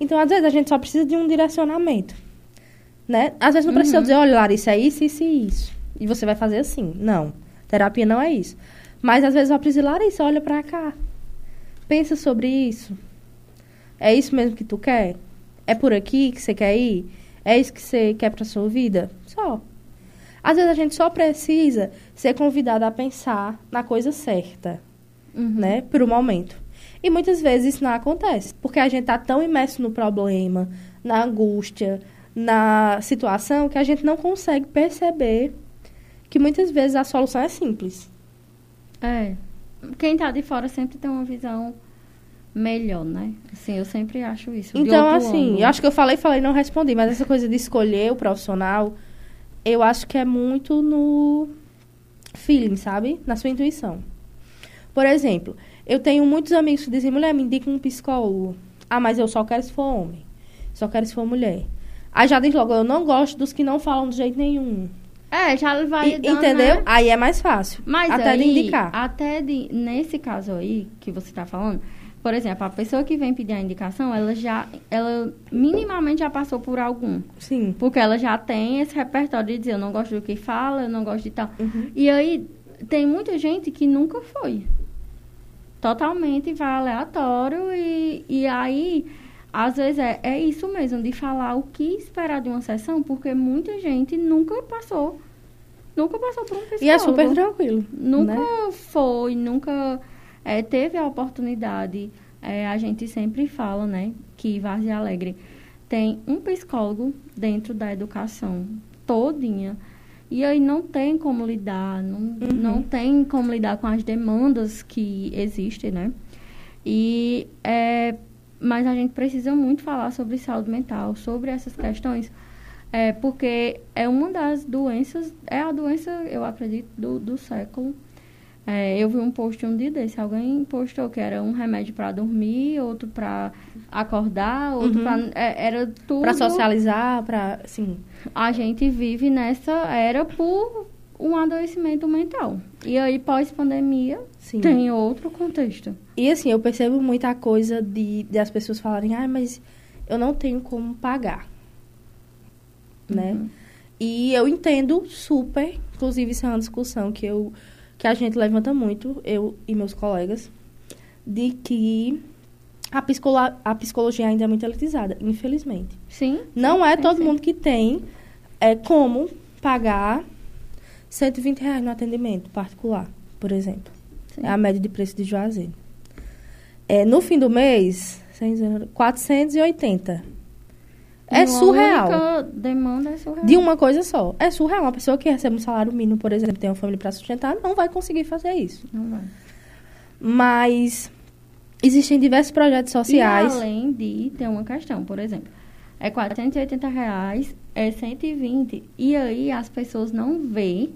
Então, às vezes, a gente só precisa de um direcionamento. Né? Às vezes não precisa Uhum. dizer, olha, Larissa, é isso, isso e isso. E você vai fazer assim. Não. Terapia não é isso. Mas às vezes eu preciso, Larissa, olha pra cá. Pensa sobre isso. É isso mesmo que tu quer? É por aqui que você quer ir? É isso que você quer pra sua vida? Só. Às vezes a gente só precisa ser convidada a pensar na coisa certa Uhum. né, por um momento. E muitas vezes isso não acontece, porque a gente tá tão imerso no problema, na angústia, na situação, que a gente não consegue perceber que muitas vezes a solução é simples. É. Quem tá de fora sempre tem uma visão melhor, né? Assim, eu sempre acho isso. Então, assim, eu acho que eu falei, falei, e não respondi, mas essa coisa de escolher o profissional, eu acho que é muito no feeling, sabe? Na sua intuição. Por exemplo, eu tenho muitos amigos que dizem, mulher, me indica um psicólogo. Ah, mas eu só quero se for homem. Só quero se for mulher. Aí já diz logo, eu não gosto dos que não falam de jeito nenhum. É, já vai E- dando, entendeu? né? Aí é mais fácil. Mas até aí, de indicar. até de, nesse caso aí que você está falando, por exemplo, a pessoa que vem pedir a indicação, ela já, ela minimamente já passou por algum. Sim. Porque ela já tem esse repertório de dizer, eu não gosto do que fala, eu não gosto de tal. Uhum. E aí, tem muita gente que nunca foi. Totalmente vai aleatório e, e aí, às vezes, é, é isso mesmo, de falar o que esperar de uma sessão, porque muita gente nunca passou. Nunca passou por um psicólogo. E é super tranquilo. Nunca né? foi, nunca eh, teve a oportunidade. Eh, a gente sempre fala, né, que Várzea Alegre tem um psicólogo dentro da educação todinha. E aí não tem como lidar, não, não tem como lidar com as demandas que existem, né? E, é, mas a gente precisa muito falar sobre saúde mental, sobre essas questões, é, porque é uma das doenças, é a doença, eu acredito, do, do século. É, eu vi um post um dia desse, alguém postou que era um remédio para dormir, outro para acordar, outro Uhum. para era tudo. Pra socializar, pra. Sim. A gente vive nessa era por um adoecimento mental. E aí pós-pandemia Sim. tem outro contexto. E assim, eu percebo muita coisa de, de as pessoas falarem, ah, mas eu não tenho como pagar. Né? Uhum. E eu entendo super, inclusive isso é uma discussão que eu que a gente levanta muito, eu e meus colegas, de que a, psicolo- a psicologia ainda é muito elitizada, infelizmente. Sim. Não é todo mundo que tem é, como pagar 120 reais no atendimento particular, por exemplo. Sim. É a média de preço de Juazeiro. É, no fim do mês, 480. É Uma surreal. demanda é surreal. De uma coisa só. É surreal. Uma pessoa que recebe um salário mínimo, por exemplo, tem uma família para sustentar, não vai conseguir fazer isso. Não vai. Mas existem diversos projetos sociais. E além de ter uma questão, por exemplo, é 480 reais, é 120. E aí as pessoas não veem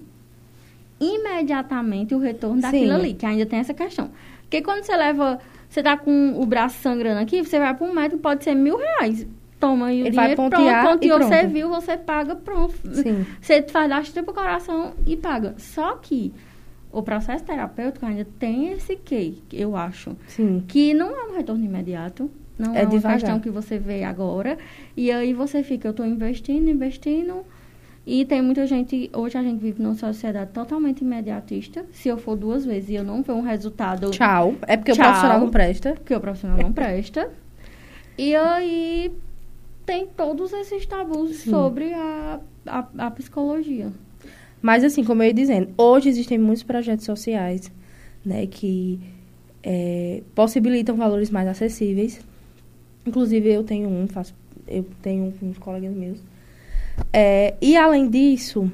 imediatamente o retorno daquilo Sim. ali, que ainda tem essa questão. Porque quando você leva, você tá com o braço sangrando aqui, você vai para um médico, pode ser mil reais. Toma aí o Ele vai dinheiro, pontear pronto, e ponteou, você viu, você paga, pronto. Sim. Você faz da pro coração e paga. Só que o processo terapêutico ainda tem esse quê, eu acho. Sim. Que não é um retorno imediato. Não É é, uma devagar. questão que você vê agora. E aí você fica, eu estou investindo, investindo. E tem muita gente, hoje a gente vive numa sociedade totalmente imediatista. Se eu for duas vezes e eu não ver um resultado, Tchau. É porque Tchau. o profissional não presta. porque o profissional não presta. E aí tem todos esses tabus Sim. sobre a, a, a psicologia. Mas, assim, como eu ia dizendo, hoje existem muitos projetos sociais, né, que é, possibilitam valores mais acessíveis. Inclusive, eu tenho um, faço, eu tenho um com uns colegas meus. É, e, além disso,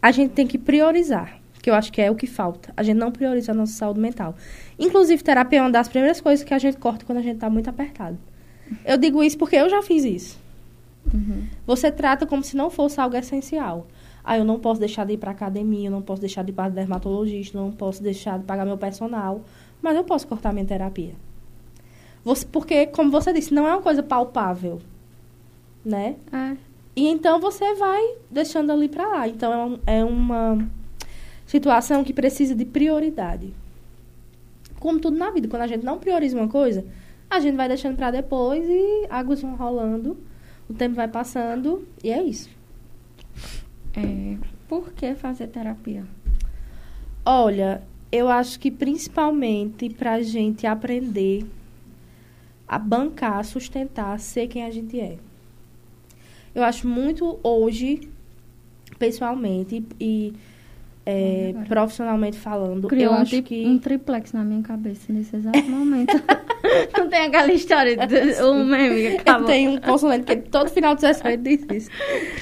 a gente tem que priorizar, que eu acho que é o que falta. A gente não prioriza a nossa saúde mental. Inclusive, terapia é uma das primeiras coisas que a gente corta quando a gente está muito apertado. Eu digo isso porque eu já fiz isso. Uhum. Você trata como se não fosse algo essencial. Ah, eu não posso deixar de ir para academia, eu não posso deixar de ir para dermatologista, eu não posso deixar de pagar meu personal, mas eu posso cortar minha terapia. Você, porque, como você disse, não é uma coisa palpável, né? É. E então você vai deixando ali para lá. Então é, um- é uma situação que precisa de prioridade. Como tudo na vida, quando a gente não prioriza uma coisa, a gente vai deixando para depois e águas vão rolando, o tempo vai passando e é isso. É, por que fazer terapia? Olha, eu acho que principalmente pra gente aprender a bancar, sustentar, ser quem a gente é. Eu acho muito hoje, pessoalmente e é, profissionalmente falando, Criou eu um, acho que um triplex na minha cabeça nesse exato momento. Não tem aquela história do um meme que eu acabou. tenho um consulente que todo final de sessão ele diz isso.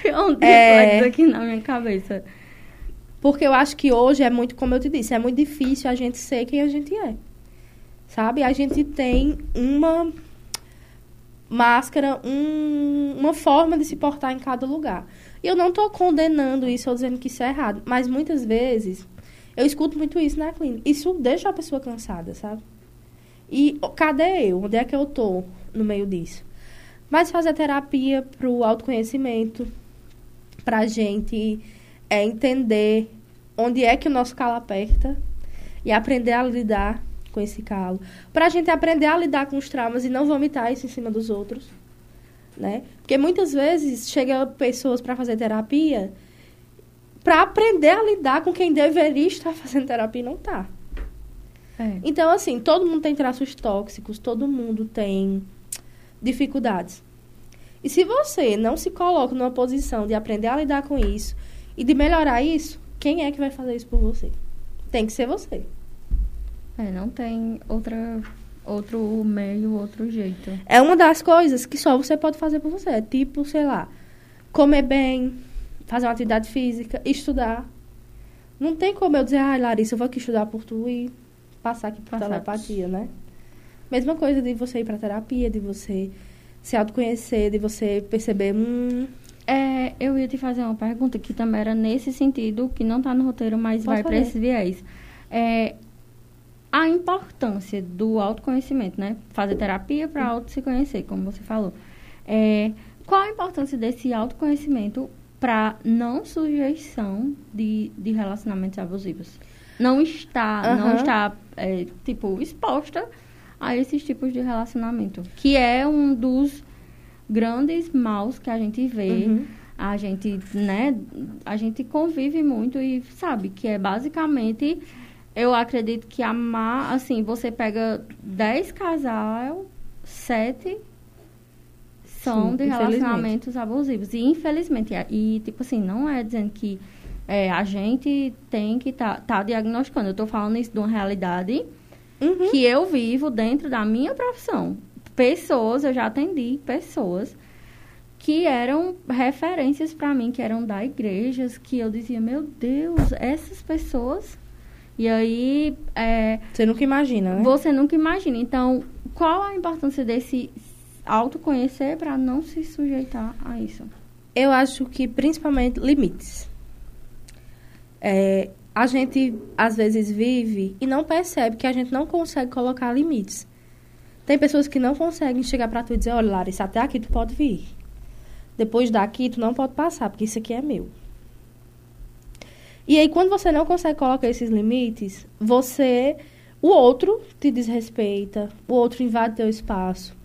Criou um triplex É. aqui na minha cabeça. Porque eu acho que hoje é muito, como eu te disse, é muito difícil a gente ser quem a gente é. Sabe? A gente tem uma máscara, um- uma forma de se portar em cada lugar. E eu não estou condenando isso ou dizendo que isso é errado, mas muitas vezes eu escuto muito isso na clínica. Isso deixa a pessoa cansada, sabe? E cadê eu? Onde é que eu tô no meio disso? Mas fazer terapia pro autoconhecimento, pra gente é entender onde é que o nosso calo aperta e aprender a lidar com esse calo. Pra gente aprender a lidar com os traumas e não vomitar isso em cima dos outros, né? Porque muitas vezes chega pessoas para fazer terapia para aprender a lidar com quem deveria estar fazendo terapia e não tá. É. Então, assim, todo mundo tem traços tóxicos, todo mundo tem dificuldades. E se você não se coloca numa posição de aprender a lidar com isso e de melhorar isso, quem é que vai fazer isso por você? Tem que ser você. É, não tem outra, outro meio, outro jeito. É uma das coisas que só você pode fazer por você. É tipo, sei lá, comer bem, fazer uma atividade física, estudar. Não tem como eu dizer, ai, Larissa, eu vou aqui estudar por tu e passar aqui por telepatia, né? Mesma coisa de você ir pra terapia, de você se autoconhecer, de você perceber, hum, É, eu ia te fazer uma pergunta que também era nesse sentido, que não está no roteiro, mas Pode vai para esse viés. É, a importância do autoconhecimento, né? Fazer terapia para auto se conhecer, como você falou. É, qual a importância desse autoconhecimento para não sujeição de, de relacionamentos abusivos? Não estar, não Aham. estar, é, tipo, exposta a esses tipos de relacionamento. Que é um dos grandes maus que a gente vê. Uhum. A gente, né, a gente convive muito e sabe que é basicamente, eu acredito que amar, assim, você pega 10 casal, 7 são Sim, de relacionamentos abusivos. E infelizmente, e tipo assim, não é dizendo que é, a gente tem que tá, tá diagnosticando. Eu tô falando isso de uma realidade Uhum. que eu vivo dentro da minha profissão. Pessoas, eu já atendi pessoas que eram referências para mim, que eram da igrejas, que eu dizia, meu Deus, essas pessoas. E aí, é, Você nunca imagina, né? você nunca imagina. Então, qual a importância desse autoconhecer para não se sujeitar a isso? Eu acho que principalmente limites. É, a gente às vezes vive e não percebe que a gente não consegue colocar limites. Tem pessoas que não conseguem chegar pra tu e dizer, olha, Larissa, até aqui tu pode vir. Depois daqui tu não pode passar, porque isso aqui é meu. E aí quando você não consegue colocar esses limites, você o outro te desrespeita, o outro invade teu espaço,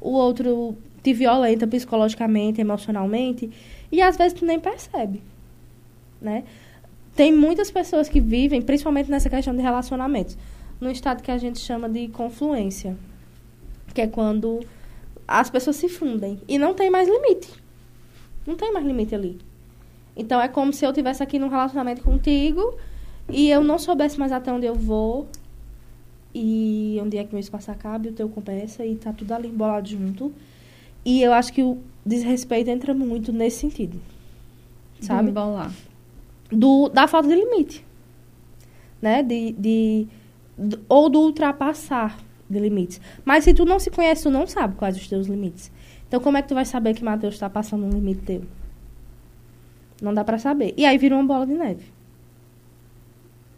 o outro te violenta psicologicamente, emocionalmente, e às vezes tu nem percebe, né? Tem muitas pessoas que vivem, principalmente nessa questão de relacionamentos, num estado que a gente chama de confluência, que é quando as pessoas se fundem e não tem mais limite. Não tem mais limite ali. Então é como se eu tivesse aqui num relacionamento contigo e eu não soubesse mais até onde eu vou. E onde é que meu espaço acaba e o teu começa e tá tudo ali embolado junto. E eu acho que o desrespeito entra muito nesse sentido. Sabe? Embolar. Do, da falta de limite. Né? De, de, ou do ultrapassar de limites. Mas se tu não se conhece, tu não sabe quais os teus limites. Então, como é que tu vai saber que Matheus está passando um limite teu? Não dá pra saber. E aí vira uma bola de neve.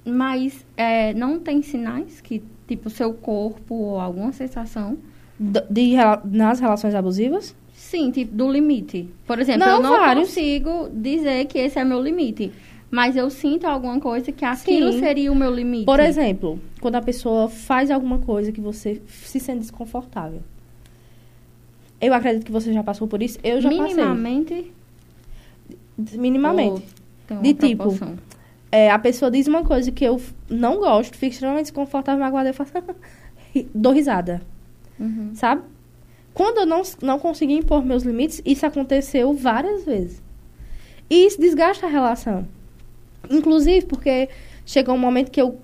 Mas é, não tem sinais que, tipo, seu corpo ou alguma sensação. De, rela- nas relações abusivas? Sim, tipo, do limite. Por exemplo, Não, eu não vários. consigo dizer que esse é meu limite. Mas eu sinto alguma coisa que aquilo Sim. seria o meu limite. Por exemplo, quando a pessoa faz alguma coisa que você se sente desconfortável. Eu acredito que você já passou por isso. Eu já minimamente. passei. Minimamente. uma De tipo, é, a pessoa diz uma coisa que eu não gosto, fico extremamente desconfortável, magoada, eu faço. dou risada, Uhum. sabe? Quando eu não, não consegui impor meus limites, isso aconteceu várias vezes. E isso desgasta a relação. Inclusive porque chegou um momento que eu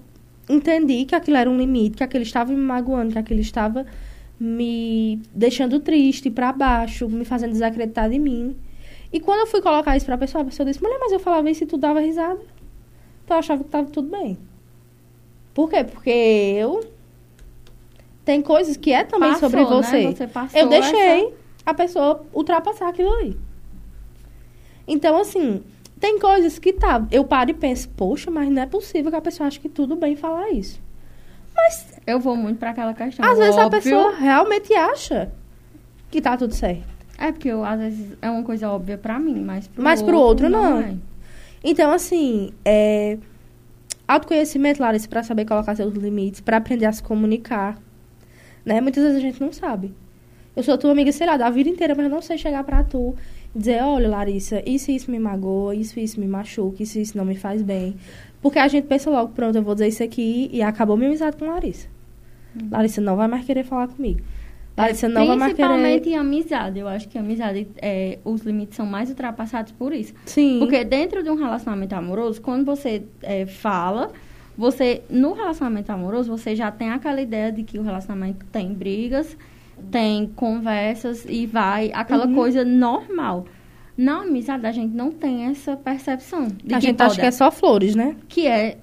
entendi que aquilo era um limite, que aquilo estava me magoando, que aquilo estava me deixando triste, pra baixo, me fazendo desacreditar de mim. E quando eu fui colocar isso pra pessoa, a pessoa disse: Mulher, mas eu falava isso e tu dava risada. Então eu achava que tava tudo bem. Por quê? Porque eu. Tem coisas que é também Passou, sobre né? você. Você passou eu deixei essa- a pessoa ultrapassar aquilo ali. Então, assim, tem coisas que tá. Eu paro e penso, poxa, mas não é possível que a pessoa ache que tudo bem falar isso. Mas Eu vou muito pra aquela questão. às vezes a óbvio. pessoa realmente acha que tá tudo certo. É porque eu, às vezes é uma coisa óbvia pra mim, mas pro Mas outro, pro outro, não. é. Então, assim, é. Autoconhecimento, Larissa, pra saber colocar seus limites, pra aprender a se comunicar. Né? Muitas vezes a gente não sabe. Eu sou tua amiga, sei lá, da vida inteira, mas eu não sei chegar pra tu dizer, olha, Larissa, isso isso me magoa, isso isso me machuca, isso isso não me faz bem. Porque a gente pensa logo, pronto, eu vou dizer isso aqui e acabou minha amizade com Larissa. Larissa não vai mais querer falar comigo. Larissa não vai mais Principalmente querer. em amizade. Eu acho que amizade, é, os limites são mais ultrapassados por isso. Sim. Porque dentro de um relacionamento amoroso, quando você é, fala, você no relacionamento amoroso, você já tem aquela ideia de que o relacionamento tem brigas, tem conversas e vai aquela Uhum. coisa normal. Na amizade, a gente não tem essa percepção. De a gente acha que é só flores, né? que é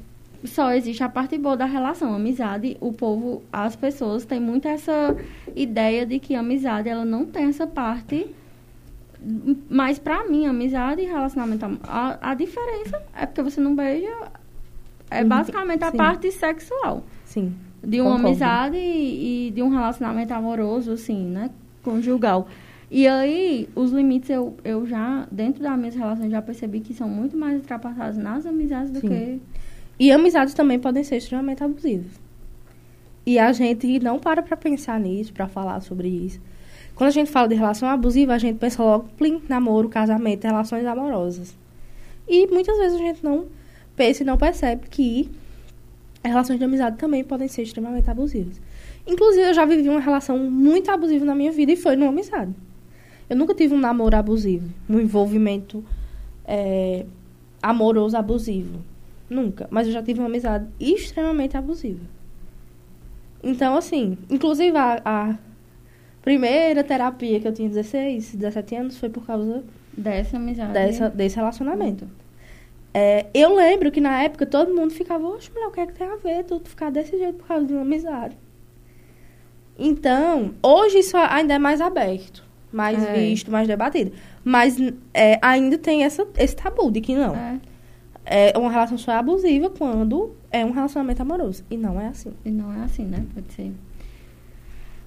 só existe a parte boa da relação, amizade. O povo, as pessoas têm muito essa ideia de que amizade ela não tem essa parte. Mas pra mim, amizade e relacionamento, am- a, a diferença é porque você não beija. É Uhum, basicamente a sim. parte sexual Sim. De uma Concordo. amizade e, e de um relacionamento amoroso, assim, né? Conjugal. E aí, os limites eu, eu já, dentro das minhas relações, já percebi que são muito mais ultrapassados nas amizades do Sim. que E amizades também podem ser extremamente abusivas. E a gente não para pra pensar nisso, pra falar sobre isso. Quando a gente fala de relação abusiva, a gente pensa logo, plim, namoro, casamento, relações amorosas. E muitas vezes a gente não pensa e não percebe que relações de amizade também podem ser extremamente abusivas. Inclusive, eu já vivi uma relação muito abusiva na minha vida e foi numa amizade. Eu nunca tive um namoro abusivo, um envolvimento é, amoroso abusivo. Nunca. Mas eu já tive uma amizade extremamente abusiva. Então, assim, inclusive a, a primeira terapia que eu tinha 16, 17 anos foi por causa dessa amizade. dessa, desse relacionamento. É, eu lembro que na época todo mundo ficava, oxe, mulher, o que é que tem a ver tu ficar desse jeito por causa de uma amizade? Então, hoje isso ainda é mais aberto, mais É. visto, mais debatido. Mas é, ainda tem essa, esse tabu de que não. É, É, uma relação só é abusiva quando é um relacionamento amoroso. E não é assim. e não é assim, né? Pode ser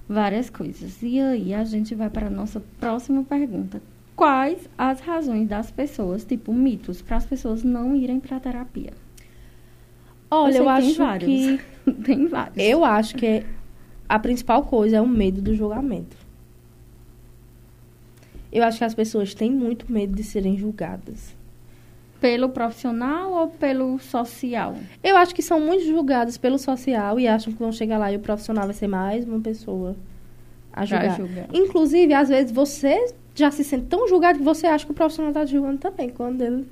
várias coisas. E aí, a gente vai para a nossa próxima pergunta. Quais as razões das pessoas, tipo mitos, para as pessoas não irem para terapia? Olha, eu, tem acho vários. que. Tem vários. Eu acho que a principal coisa é o medo do julgamento. Eu acho que as pessoas têm muito medo de serem julgadas. Pelo profissional ou pelo social? Eu acho que são muito julgadas pelo social e acham que vão chegar lá e o profissional vai ser mais uma pessoa a julgar. Inclusive, às vezes você já se sente tão julgado que você acha que o profissional está julgando também, quando ele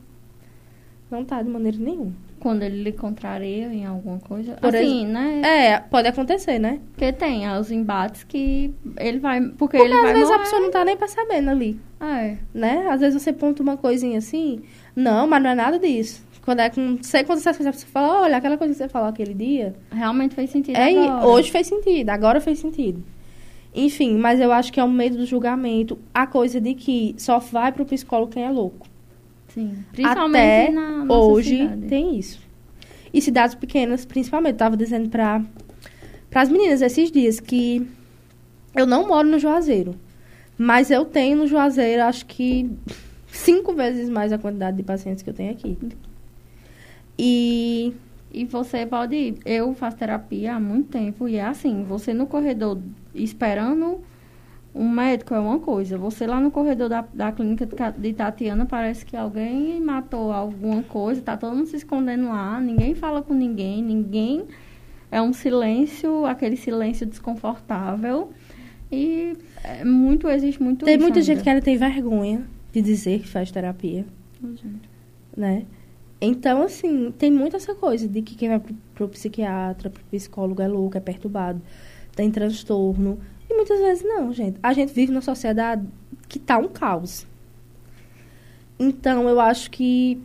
Não tá de maneira nenhuma. Quando ele lhe contraria em alguma coisa. Por assim, né? É, pode acontecer, né? Porque tem os embates que ele vai. Porque, Porque ele às vai vezes a morrer. pessoa não tá nem percebendo ali, É. né? Às vezes você ponta uma coisinha assim, não, mas não é nada disso. Quando é com, sei quando você a fala, olha, aquela coisa que você falou aquele dia, Realmente fez sentido. é, agora. hoje fez sentido, agora fez sentido. Enfim, mas eu acho que é o medo do julgamento, a coisa de que só vai pro psicólogo quem é louco. Sim. Principalmente Até na nossa Hoje cidade. tem isso. E cidades pequenas, principalmente. Tava dizendo para as meninas esses dias que eu não moro no Juazeiro. Mas eu tenho no Juazeiro, acho que cinco vezes mais a quantidade de pacientes que eu tenho aqui. E E você pode ir. Eu faço terapia há muito tempo e é assim, você no corredor esperando um médico é uma coisa. Você lá no corredor da, da clínica de Tatiana parece que alguém matou alguma coisa, tá todo mundo se escondendo lá, ninguém fala com ninguém, ninguém. É um silêncio, aquele silêncio desconfortável. E é muito, existe muito tem muita gente ainda. que ainda tem vergonha de dizer que faz terapia, né? Então, assim, tem muito essa coisa de que quem vai pro, pro psiquiatra, pro psicólogo é louco, é perturbado, tem transtorno. E muitas vezes não, gente. A gente vive numa sociedade que tá um caos. Então, eu acho que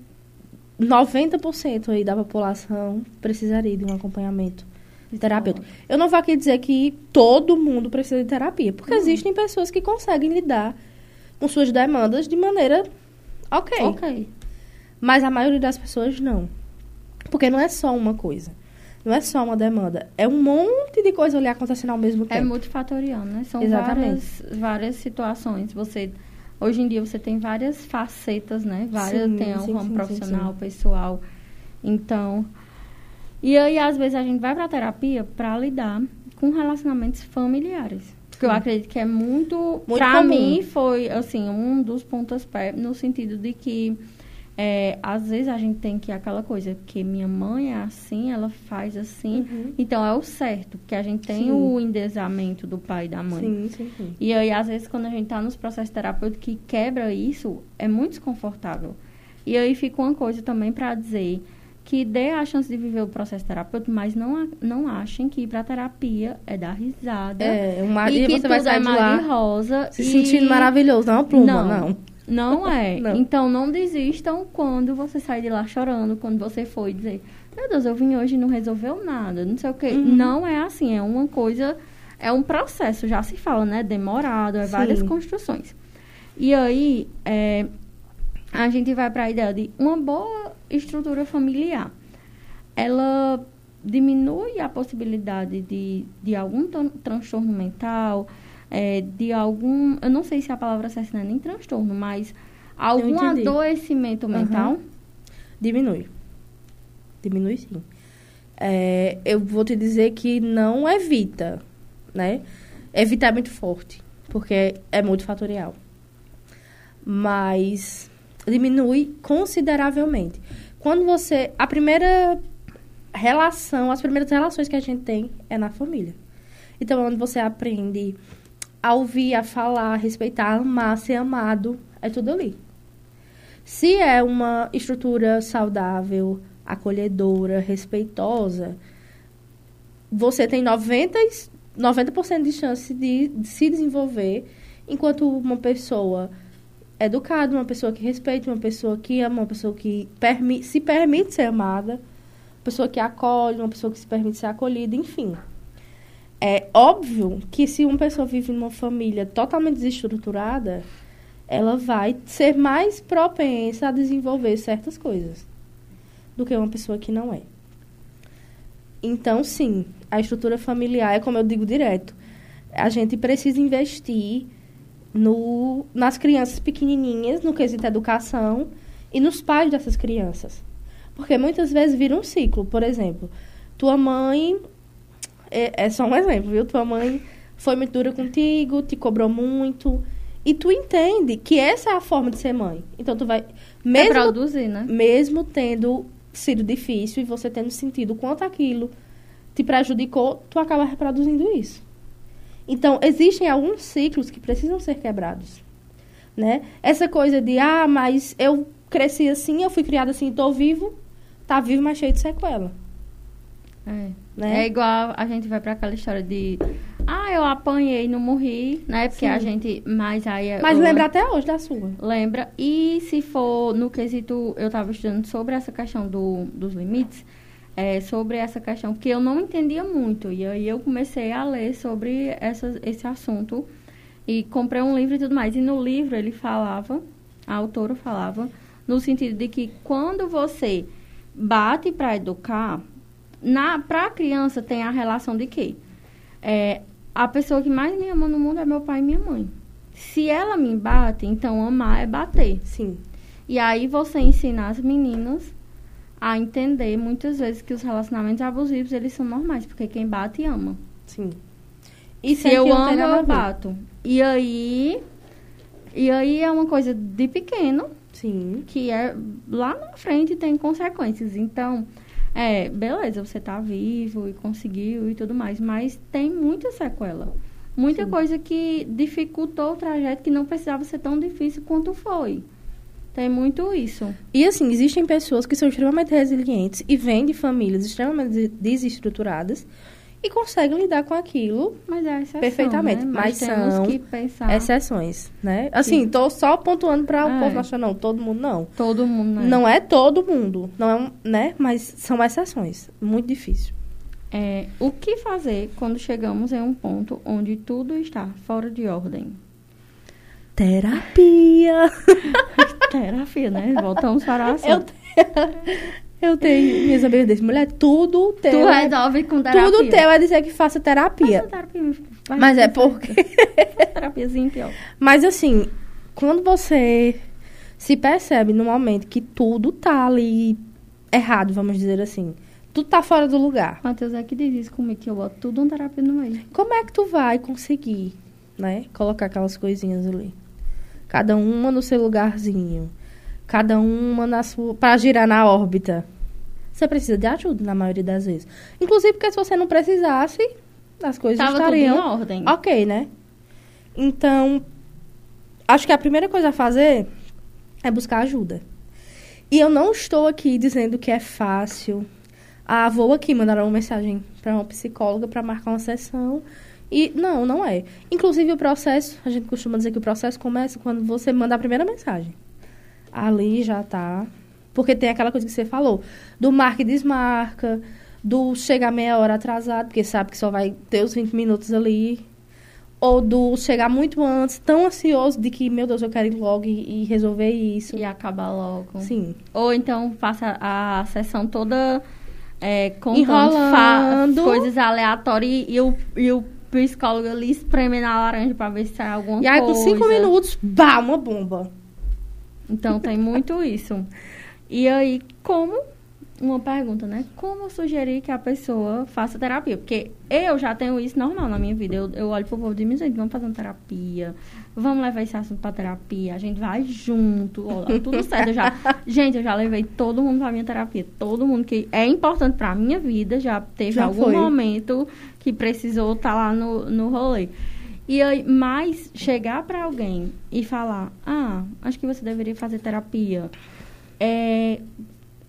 90% aí da população precisaria de um acompanhamento terapêutico. Eu não vou aqui dizer que todo mundo precisa de terapia, porque existem pessoas que conseguem lidar com suas demandas de maneira ok. Ok. Mas a maioria das pessoas não. Porque não é só uma coisa. Não é só uma demanda. É um monte de coisa ali acontecendo ao mesmo É tempo. multifatorial, né? São Exatamente. várias, várias situações. Você, hoje em dia você tem várias facetas, né? Várias, Sim, tem o ramo sim, profissional, sim. pessoal. Então, e aí às vezes a gente vai pra terapia para lidar com relacionamentos familiares. Porque eu acredito que é muito, Muito pra comum. mim foi assim, um dos pontos no sentido de que é, às vezes a gente tem que aquela coisa, porque minha mãe é assim, ela faz assim, Uhum. então é o certo, porque a gente tem Sim. o endesamento do pai e da mãe. Sim, sim, sim. E aí, às vezes, quando a gente tá nos processos terapêuticos que quebra isso, é muito desconfortável. E aí fica uma coisa também para dizer que dê a chance de viver o processo terapêutico, mas não, não achem que ir pra terapia é dar risada. É, uma, e e que você vai é sair de mar lá rosa. se e... sentindo maravilhoso. Não é uma pluma, Não. não. Não é. Não. Então não desistam quando você sair de lá chorando, quando você for dizer, meu Deus, eu vim hoje e não resolveu nada, não sei o quê. Uhum. Não é assim, é uma coisa, é um processo, já se fala, né? Demorado, é Sim. várias construções. E aí, é, a gente vai para a ideia de uma boa estrutura familiar. Ela diminui a possibilidade de, de algum tran- transtorno mental, é, de algum. Eu não sei se a palavra certa não é nem transtorno, mas algum adoecimento mental. Diminui. Diminui sim. É, eu vou te dizer que não evita, né? Evitar é muito forte, porque é muito fatorial. Mas diminui consideravelmente. Quando você. A primeira relação, as primeiras relações que a gente tem é na família. Então, onde você aprende a ouvir, a falar, a respeitar, a amar, a ser amado, é tudo ali. Se é uma estrutura saudável, acolhedora, respeitosa, você tem 90, e- 90% de chance de, de se desenvolver enquanto uma pessoa educada, uma pessoa que respeita, uma pessoa que ama, uma pessoa que permi se permite ser amada, uma pessoa que acolhe, uma pessoa que se permite ser acolhida, enfim. É óbvio que se uma pessoa vive numa família totalmente desestruturada, ela vai ser mais propensa a desenvolver certas coisas do que uma pessoa que não é. Então, sim, a estrutura familiar é como eu digo direto. A gente precisa investir no, nas crianças pequenininhas, no quesito educação, e nos pais dessas crianças. Porque muitas vezes vira um ciclo. Por exemplo, tua mãe. É, é só um exemplo, viu? Tua mãe foi muito dura contigo, te cobrou muito. E tu entende que essa é a forma de ser mãe. Então tu vai. É Mesmo produzir, né? mesmo tendo sido difícil e você tendo sentido quanto aquilo te prejudicou, tu acaba reproduzindo isso. Então, existem alguns ciclos que precisam ser quebrados, né? Essa coisa de, ah, mas eu cresci assim, eu fui criada assim, tô vivo, tá vivo, mas cheio de sequela. É. Né? É igual a gente vai pra aquela história de. Ah, eu apanhei, não morri, né? Porque Sim. a gente. Mas aí. é Mas eu- lembra até hoje da sua. Lembra? E se for no quesito, eu estava estudando sobre essa questão do, dos limites, é, sobre essa questão, porque eu não entendia muito. E aí eu comecei a ler sobre essa, esse assunto e comprei um livro e tudo mais. E no livro ele falava, a autora falava, no sentido de que quando você bate para educar, para a criança tem a relação de que é, a pessoa que mais me ama no mundo é meu pai e minha mãe. Se ela me bate, então amar é bater. Sim. E aí você ensina as meninas a entender muitas vezes que os relacionamentos abusivos eles são normais, porque quem bate ama. Sim. E Se eu amo, eu bato. E aí e aí é uma coisa de pequeno Sim. que é lá na frente tem consequências. Então, é, beleza, você tá vivo e conseguiu e tudo mais, mas tem muita sequela. Muita Sim. coisa que dificultou o trajeto que não precisava ser tão difícil quanto foi. Tem muito isso. E assim, existem pessoas que são extremamente resilientes e vêm de famílias extremamente des- desestruturadas e conseguem lidar com aquilo, Mas é exceção, Perfeitamente, né? mas temos são que pensar. exceções, né? Assim, Sim. tô só pontuando para o É. povo achar, não, todo mundo não. Todo mundo, né? Não é todo mundo, não é né? Mas são exceções. Muito difícil. É, o que fazer quando chegamos em um ponto onde tudo está fora de ordem? Terapia. Terapia, né? Voltamos para o assunto. Eu, eu tenho minhas desse mulher, tudo teu. Tu é- resolve com terapia. tudo teu é dizer que faça terapia. Faça terapia. Mas é porque. Terapiazinha pior. Mas assim, quando você se percebe no momento que tudo tá ali errado, vamos dizer assim, tudo tá fora do lugar. Matheus é que diz isso comigo, que eu boto tudo uma terapia no meio. Como é que tu vai conseguir, né, colocar aquelas coisinhas ali? Cada uma no seu lugarzinho, cada uma na sua para girar na órbita. Você precisa de ajuda na maioria das vezes. Inclusive porque se você não precisasse, as coisas Tava tudo estariam em ordem. Ok, né? Então, acho que a primeira coisa a fazer é buscar ajuda. E eu não estou aqui dizendo que é fácil. Ah, vou aqui mandar uma mensagem para uma psicóloga para marcar uma sessão. E não, não é. Inclusive o processo, a gente costuma dizer que o processo começa quando você manda a primeira mensagem. Ali já tá. Porque tem aquela coisa que você falou, do marca e desmarca, do chegar meia hora atrasado, porque sabe que só vai ter os 20 minutos ali. Ou do chegar muito antes, tão ansioso de que, meu Deus, eu quero ir logo e, e resolver isso. E acabar logo. Sim. Ou então faça a sessão toda é, contando coisas aleatórias e, e o, e o psicólogo ali espreme na laranja pra ver se sai alguma E aí, coisa. com cinco minutos, bah, uma bomba. Então tem muito isso. E aí, como uma pergunta, né? Como sugerir que a pessoa faça terapia? Porque eu já tenho isso normal na minha vida. Eu, eu olho pro povo e digo, gente, vamos fazer uma terapia. Vamos levar esse assunto pra terapia. A gente vai junto. ó, tudo certo. Eu já, gente, eu já levei todo mundo pra minha terapia. Todo mundo que é importante pra minha vida já teve Já algum foi. momento que precisou estar lá no, no rolê. E aí, mas chegar pra alguém e falar, ah, acho que você deveria fazer terapia, é,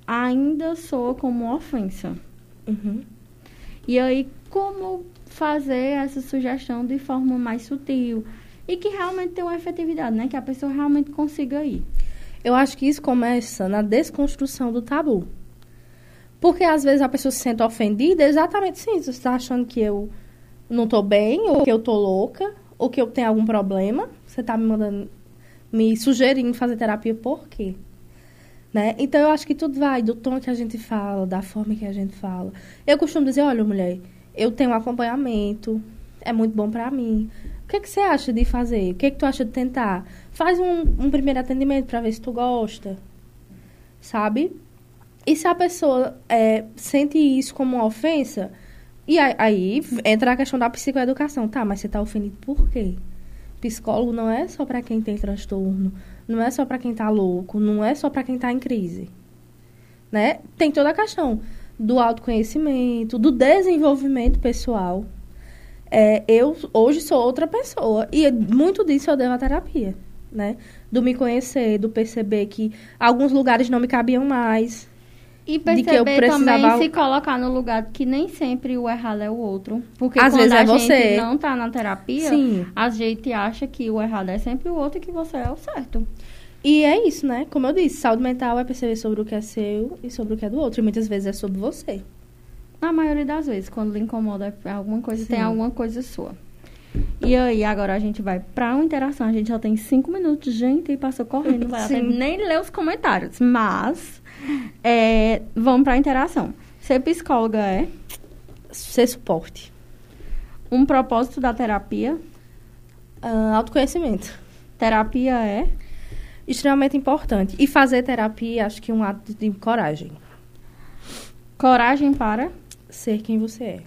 ainda soa como ofensa. Uhum. E aí, como fazer essa sugestão de forma mais sutil e que realmente tenha uma efetividade, né? Que a pessoa realmente consiga ir. Eu acho que isso começa na desconstrução do tabu. Porque às vezes a pessoa se sente ofendida exatamente sim. Você está achando que eu não tô bem, ou que eu tô louca, ou que eu tenho algum problema. Você tá me mandando, me sugerindo fazer terapia por quê? Né? Então eu acho que tudo vai do tom que a gente fala, da forma que a gente fala. Eu costumo dizer, olha, mulher, eu tenho acompanhamento, é muito bom pra mim. O que, que você acha de fazer? O que, que tu acha de tentar? Faz um, um primeiro atendimento pra ver se tu gosta. Sabe? E se a pessoa é, sente isso como uma ofensa, e aí, aí entra a questão da psicoeducação. Tá, mas você tá ofendido por quê? Psicólogo não é só pra quem tem transtorno, não é só pra quem tá louco, não é só pra quem tá em crise. Né? Tem toda a questão do autoconhecimento, do desenvolvimento pessoal. É, eu hoje sou outra pessoa e muito disso eu devo à terapia. né? Do me conhecer, do perceber que alguns lugares não me cabiam mais. E perceber também se colocar no lugar que nem sempre o errado é o outro. Porque Às quando a é gente você. não tá na terapia, Sim. a gente acha que o errado é sempre o outro e que você é o certo. E é isso, né? Como eu disse, saúde mental é perceber sobre o que é seu e sobre o que é do outro. E muitas vezes é sobre você. Na maioria das vezes, quando lhe incomoda alguma coisa, tem Sim. alguma coisa sua. E aí, agora a gente vai pra uma interação. A gente já tem cinco minutos, gente, e passou correndo. Não vai nem ler os comentários. Mas, é, vamos pra interação. Ser psicóloga é Ser suporte. um propósito da terapia. Ah, autoconhecimento. Terapia é Extremamente importante. E fazer terapia, acho que é um ato de coragem. coragem para Ser quem você é.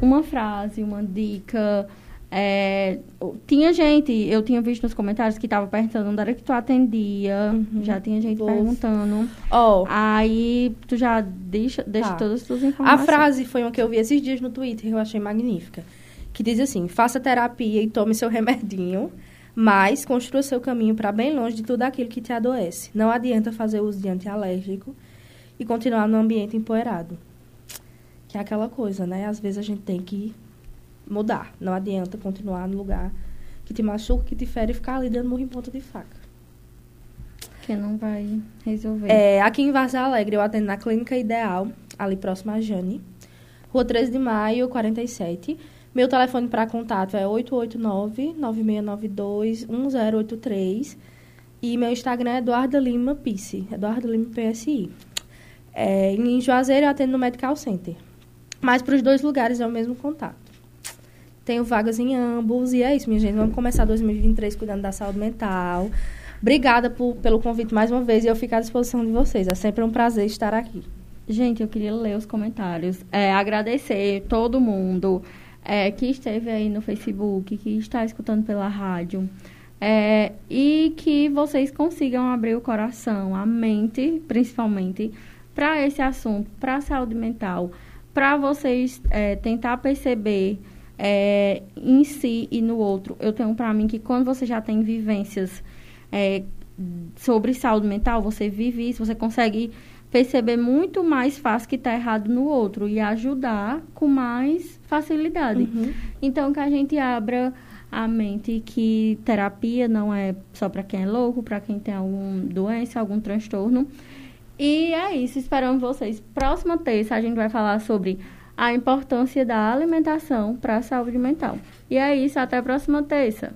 uma frase, uma dica. É, tinha gente, eu tinha visto nos comentários que tava perguntando onde era que tu atendia. Uhum. Já tinha gente Vou- perguntando. Ó, Aí tu já deixa, deixa Tá. todas as tuas a informações. frase foi uma que eu vi esses dias no Twitter que eu achei magnífica. Que diz assim: faça terapia e tome seu remedinho, mas construa seu caminho para bem longe de tudo aquilo que te adoece. Não adianta fazer uso de antialérgico e continuar no ambiente empoeirado. Que é aquela coisa, né? Às vezes a gente tem que mudar. Não adianta continuar no lugar que te machuca, que te fere e ficar ali dando murro em ponta de faca. Que não vai resolver. É, aqui em Varza Alegre, eu atendo na Clínica Ideal, ali próximo a Jane. Rua 13 de maio, 47. Meu telefone para contato é 889-9692-1083. E meu Instagram é Eduardo Lima Pisse. Eduardo Lima PSI. É, em Juazeiro, eu atendo no Medical Center. Mas para os dois lugares é o mesmo contato. Tenho vagas em ambos. E é isso, minha gente. Vamos começar 2023 cuidando da saúde mental. Obrigada por- pelo convite mais uma vez e eu fico à disposição de vocês. É sempre um prazer estar aqui. Gente, eu queria ler os comentários. É, agradecer todo mundo é, que esteve aí no Facebook, que está escutando pela rádio. É, e que vocês consigam abrir o coração, a mente, principalmente, para esse assunto, para a saúde mental, para vocês é, tentar perceber é, em si e no outro. Eu tenho para mim que quando você já tem vivências é, sobre saúde mental, você vive isso, você consegue perceber muito mais fácil que está errado no outro e ajudar com mais facilidade. Então, que a gente abra a mente que terapia não é só para quem é louco, para quem tem alguma doença, algum transtorno. E é isso, esperamos vocês. Próxima terça a gente vai falar sobre a importância da alimentação para a saúde mental. E é isso, até a próxima terça.